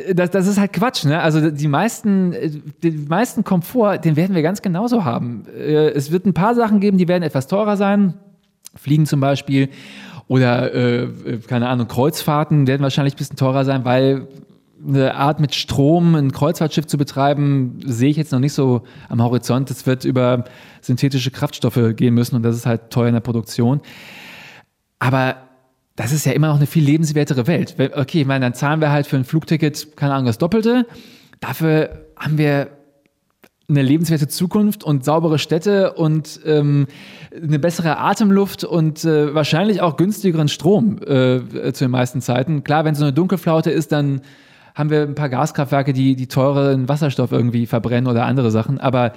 Äh, das, das ist halt Quatsch, ne? Also die meisten, äh, die meisten Komfort, den werden wir ganz genauso haben. Es wird ein paar Sachen geben, die werden etwas teurer sein. Fliegen zum Beispiel. Oder, äh, keine Ahnung, Kreuzfahrten werden wahrscheinlich ein bisschen teurer sein, weil eine Art mit Strom ein Kreuzfahrtschiff zu betreiben, sehe ich jetzt noch nicht so am Horizont. Es wird über synthetische Kraftstoffe gehen müssen und das ist halt teuer in der Produktion. Aber das ist ja immer noch eine viel lebenswertere Welt. Okay, ich meine, dann zahlen wir halt für ein Flugticket, keine Ahnung, das Doppelte. Dafür haben wir eine lebenswerte Zukunft und saubere Städte und ähm, eine bessere Atemluft und äh, wahrscheinlich auch günstigeren Strom äh, zu den meisten Zeiten. Klar, wenn es so eine Dunkelflaute ist, dann haben wir ein paar Gaskraftwerke, die, die teuren Wasserstoff irgendwie verbrennen oder andere Sachen. Aber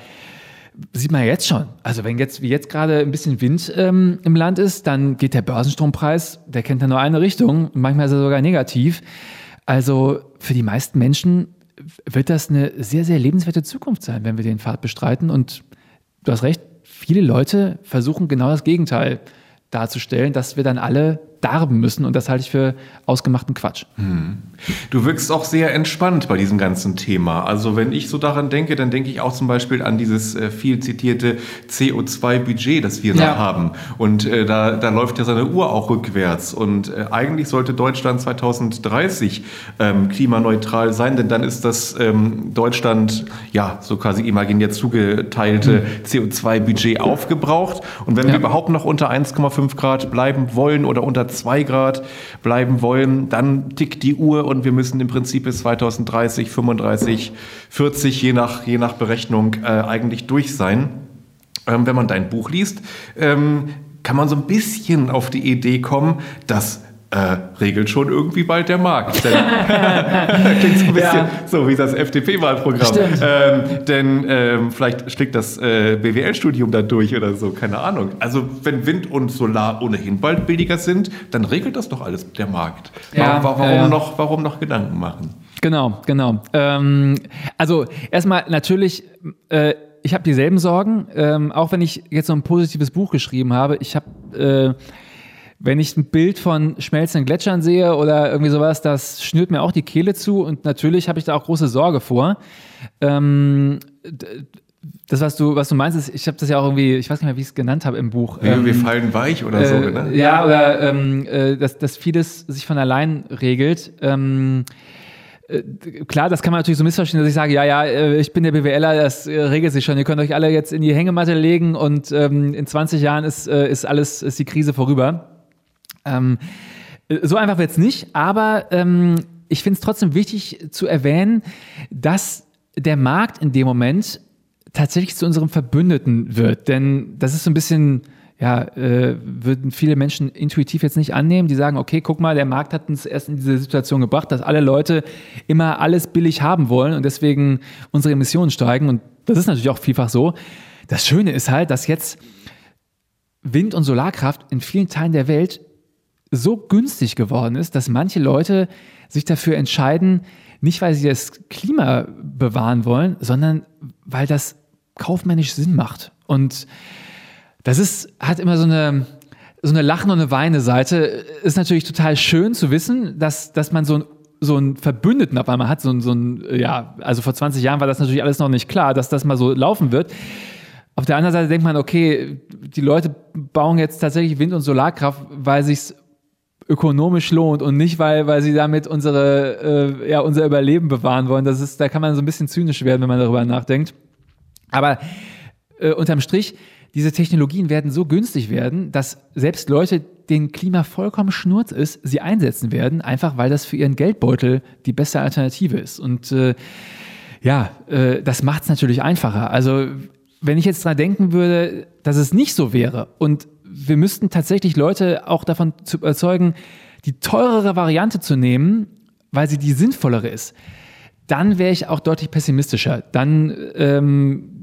sieht man ja jetzt schon. Also wenn jetzt, wie jetzt gerade ein bisschen Wind ähm, im Land ist, dann geht der Börsenstrompreis, der kennt ja nur eine Richtung. Manchmal ist er sogar negativ. Also für die meisten Menschen wird das eine sehr, sehr lebenswerte Zukunft sein, wenn wir den Pfad bestreiten. Und du hast recht, viele Leute versuchen genau das Gegenteil darzustellen, dass wir dann alle darben müssen. Und das halte ich für ausgemachten Quatsch. Hm. Du wirkst auch sehr entspannt bei diesem ganzen Thema. Also wenn ich so daran denke, dann denke ich auch zum Beispiel an dieses äh, viel zitierte CO2-Budget, das wir ja. da haben. Und äh, da, da läuft ja seine Uhr auch rückwärts. Und äh, eigentlich sollte Deutschland 2030 ähm, klimaneutral sein, denn dann ist das ähm, Deutschland, ja, so quasi imaginär zugeteilte hm. CO2-Budget aufgebraucht. Und wenn ja. wir überhaupt noch unter 1,5 Grad bleiben wollen oder unter 2 Grad bleiben wollen, dann tickt die Uhr und wir müssen im Prinzip bis 2030, 35, 40, je nach, je nach Berechnung äh, eigentlich durch sein. Ähm, wenn man dein Buch liest, ähm, kann man so ein bisschen auf die Idee kommen, dass äh, regelt schon irgendwie bald der Markt. Denn, klingt so ein bisschen ja. so wie das FDP-Wahlprogramm. Ähm, denn ähm, vielleicht schlägt das äh, BWL-Studium da durch oder so, keine Ahnung. Also wenn Wind und Solar ohnehin bald billiger sind, dann regelt das doch alles der Markt. Ja, warum, warum, äh, noch, warum noch Gedanken machen? Genau, genau. Ähm, also erstmal natürlich äh, ich habe dieselben Sorgen, ähm, auch wenn ich jetzt so ein positives Buch geschrieben habe. Ich habe äh, wenn ich ein Bild von schmelzenden Gletschern sehe oder irgendwie sowas, das schnürt mir auch die Kehle zu und natürlich habe ich da auch große Sorge vor. Ähm, das, was du, was du meinst, ist, ich habe das ja auch irgendwie, ich weiß nicht mehr, wie ich es genannt habe im Buch. Ja, ähm, wir fallen weich oder äh, so, ne? Ja, oder ähm, äh, dass, dass vieles sich von allein regelt. Ähm, äh, klar, das kann man natürlich so missverstehen, dass ich sage, ja, ja, äh, ich bin der BWLer, das äh, regelt sich schon. Ihr könnt euch alle jetzt in die Hängematte legen und ähm, in 20 Jahren ist, ist alles, ist die Krise vorüber. Ähm, so einfach wird es nicht, aber ähm, ich finde es trotzdem wichtig zu erwähnen, dass der Markt in dem Moment tatsächlich zu unserem Verbündeten wird. Denn das ist so ein bisschen, ja, äh, würden viele Menschen intuitiv jetzt nicht annehmen. Die sagen, okay, guck mal, der Markt hat uns erst in diese Situation gebracht, dass alle Leute immer alles billig haben wollen und deswegen unsere Emissionen steigen. Und das ist natürlich auch vielfach so. Das Schöne ist halt, dass jetzt Wind- und Solarkraft in vielen Teilen der Welt so günstig geworden ist, dass manche Leute sich dafür entscheiden, nicht weil sie das Klima bewahren wollen, sondern weil das kaufmännisch Sinn macht. Und das ist, hat immer so eine, so eine Lachen- und eine Weine-Seite. Ist natürlich total schön zu wissen, dass, dass man so ein so einen Verbündeten auf einmal hat, so ein, so ein, ja, also vor 20 Jahren war das natürlich alles noch nicht klar, dass das mal so laufen wird. Auf der anderen Seite denkt man, okay, die Leute bauen jetzt tatsächlich Wind- und Solarkraft, weil sich ökonomisch lohnt und nicht, weil, weil sie damit unsere, äh, ja, unser Überleben bewahren wollen. Das ist, da kann man so ein bisschen zynisch werden, wenn man darüber nachdenkt. Aber äh, unterm Strich, diese Technologien werden so günstig werden, dass selbst Leute, denen Klima vollkommen schnurz ist, sie einsetzen werden, einfach weil das für ihren Geldbeutel die beste Alternative ist. Und äh, ja, äh, das macht es natürlich einfacher. Also wenn ich jetzt dran denken würde, dass es nicht so wäre und wir müssten tatsächlich Leute auch davon zu überzeugen, die teurere Variante zu nehmen, weil sie die sinnvollere ist, dann wäre ich auch deutlich pessimistischer. Dann ähm,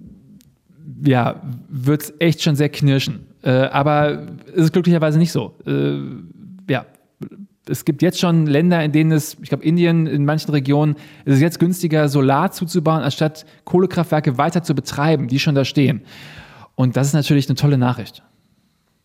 ja, wird es echt schon sehr knirschen. Äh, aber es ist glücklicherweise nicht so. Äh, ja, es gibt jetzt schon Länder, in denen es, ich glaube Indien, in manchen Regionen, ist es jetzt günstiger, Solar zuzubauen, anstatt Kohlekraftwerke weiter zu betreiben, die schon da stehen. Und das ist natürlich eine tolle Nachricht.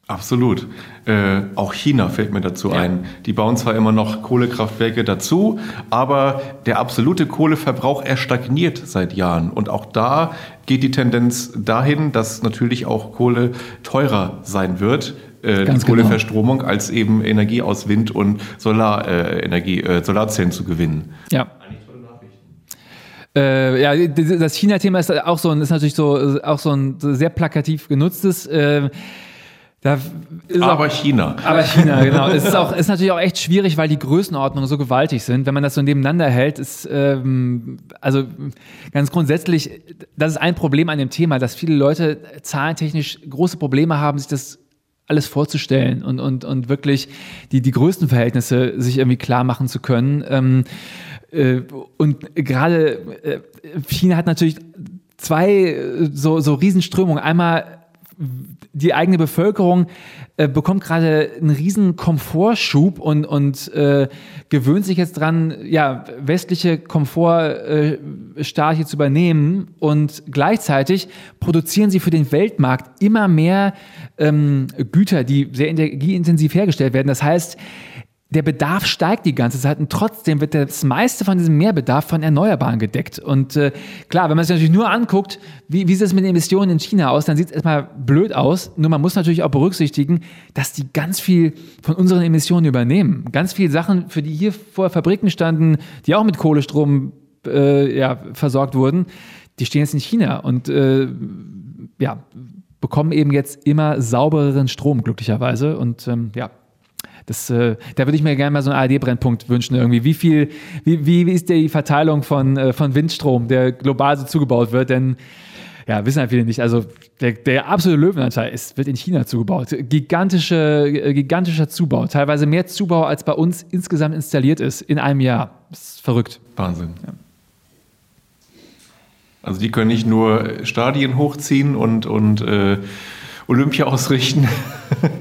Absolut. Äh, auch China fällt mir dazu ja. ein. Die bauen zwar immer noch Kohlekraftwerke dazu, aber der absolute Kohleverbrauch, er stagniert seit Jahren. Und auch da geht die Tendenz dahin, dass natürlich auch Kohle teurer sein wird, äh, die Kohleverstromung, genau. als eben Energie aus Wind und Solarenergie, äh, äh, Solarzellen zu gewinnen. Ja. Äh, ja, das China-Thema ist auch so, ist natürlich so, auch so ein sehr plakativ genutztes. Äh, aber auch, China. Aber China, genau. es ist, auch, ist natürlich auch echt schwierig, weil die Größenordnungen so gewaltig sind. Wenn man das so nebeneinander hält, ist, ähm, also ganz grundsätzlich, das ist ein Problem an dem Thema, dass viele Leute zahlentechnisch große Probleme haben, sich das alles vorzustellen und, und, und wirklich die, die größten Verhältnisse sich irgendwie klar machen zu können. Ähm, äh, und gerade äh, China hat natürlich zwei äh, so, so Riesenströmungen. Einmal die eigene Bevölkerung äh, bekommt gerade einen riesen Komfortschub und, und äh, gewöhnt sich jetzt dran, ja, westliche Komfortstaat äh, zu übernehmen und gleichzeitig produzieren sie für den Weltmarkt immer mehr ähm, Güter, die sehr energieintensiv hergestellt werden. Das heißt, der Bedarf steigt die ganze Zeit und trotzdem wird das meiste von diesem Mehrbedarf von Erneuerbaren gedeckt. Und äh, klar, wenn man sich natürlich nur anguckt, wie, wie sieht es mit den Emissionen in China aus, dann sieht es erstmal blöd aus. Nur man muss natürlich auch berücksichtigen, dass die ganz viel von unseren Emissionen übernehmen. Ganz viele Sachen, für die hier vor Fabriken standen, die auch mit Kohlestrom äh, ja, versorgt wurden, die stehen jetzt in China und äh, ja, bekommen eben jetzt immer saubereren Strom, glücklicherweise. Und ähm, ja, das, äh, da würde ich mir gerne mal so einen ARD-Brennpunkt wünschen irgendwie. Wie viel, wie, wie ist die Verteilung von, äh, von Windstrom, der global so zugebaut wird? Denn ja, wissen halt viele nicht. Also der, der absolute Löwenanteil ist, wird in China zugebaut. Gigantische, äh, gigantischer Zubau. Teilweise mehr Zubau, als bei uns insgesamt installiert ist in einem Jahr. Das ist verrückt. Wahnsinn. Ja. Also die können nicht nur Stadien hochziehen und, und äh, Olympia ausrichten.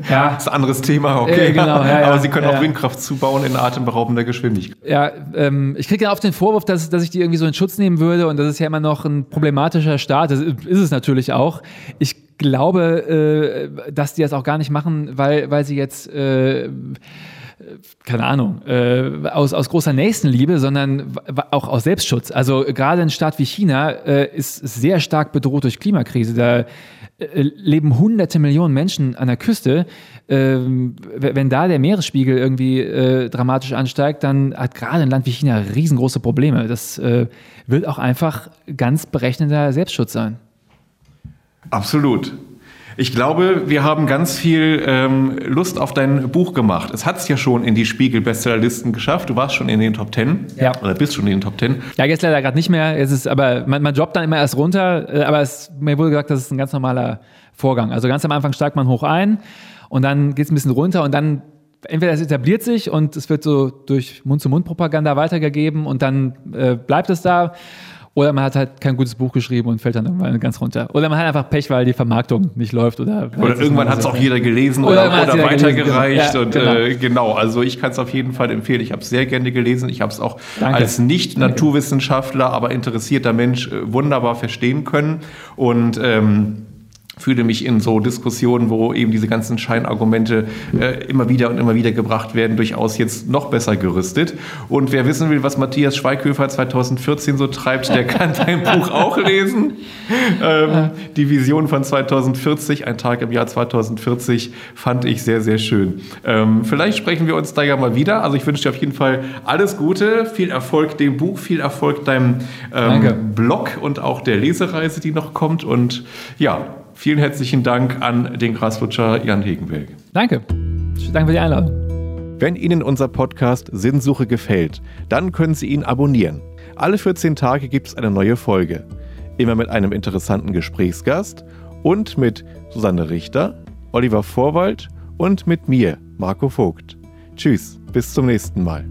Ja. das ist ein anderes Thema, okay. Äh, genau, ja, ja, Aber sie können auch Windkraft zubauen in atemberaubender Geschwindigkeit. Ja, ähm, ich kriege ja oft den Vorwurf, dass, dass ich die irgendwie so in Schutz nehmen würde und das ist ja immer noch ein problematischer Staat. Das ist es natürlich auch. Ich glaube, äh, dass die das auch gar nicht machen, weil, weil sie jetzt äh, keine Ahnung, äh, aus, aus großer Nächstenliebe, sondern auch aus Selbstschutz. Also gerade ein Staat wie China äh, ist sehr stark bedroht durch Klimakrise. Da leben hunderte Millionen Menschen an der Küste. Ähm, wenn da der Meeresspiegel irgendwie äh, dramatisch ansteigt, dann hat gerade ein Land wie China riesengroße Probleme. Das äh, wird auch einfach ganz berechnender Selbstschutz sein. Absolut. Ich glaube, wir haben ganz viel ähm, Lust auf dein Buch gemacht. Es hat es ja schon in die Spiegel-Bestsellerlisten geschafft. Du warst schon in den Top Ten. Ja. Oder bist schon in den Top Ten. Ja, jetzt leider gerade nicht mehr. Es ist, aber man, man jobbt dann immer erst runter. Äh, aber es, mir wurde gesagt, das ist ein ganz normaler Vorgang. Also ganz am Anfang steigt man hoch ein und dann geht es ein bisschen runter und dann entweder es etabliert sich und es wird so durch Mund-zu-Mund-Propaganda weitergegeben und dann äh, bleibt es da. Oder man hat halt kein gutes Buch geschrieben und fällt dann irgendwann ganz runter. Oder man hat einfach Pech, weil die Vermarktung nicht läuft. Oder, oder irgendwann hat es auch jeder gelesen oder, oder, oder weitergereicht. Genau. Ja, und genau. Äh, genau, also ich kann es auf jeden Fall empfehlen. Ich habe es sehr gerne gelesen. Ich habe es auch Danke. als Nicht-Naturwissenschaftler, aber interessierter Mensch äh, wunderbar verstehen können. Und ähm, fühle mich in so Diskussionen, wo eben diese ganzen Scheinargumente äh, immer wieder und immer wieder gebracht werden, durchaus jetzt noch besser gerüstet. Und wer wissen will, was Matthias Schweighöfer 2014 so treibt, der kann dein Buch auch lesen. Ähm, die Vision von 2040, ein Tag im Jahr 2040, fand ich sehr, sehr schön. Ähm, vielleicht sprechen wir uns da ja mal wieder. Also ich wünsche dir auf jeden Fall alles Gute, viel Erfolg dem Buch, viel Erfolg deinem ähm, Blog und auch der Lesereise, die noch kommt. Und ja, Vielen herzlichen Dank an den Graslutscher Jan Hegenberg. Danke. Danke für die Einladung. Wenn Ihnen unser Podcast Sinnsuche gefällt, dann können Sie ihn abonnieren. Alle 14 Tage gibt es eine neue Folge. Immer mit einem interessanten Gesprächsgast und mit Susanne Richter, Oliver Vorwald und mit mir, Marco Vogt. Tschüss, bis zum nächsten Mal.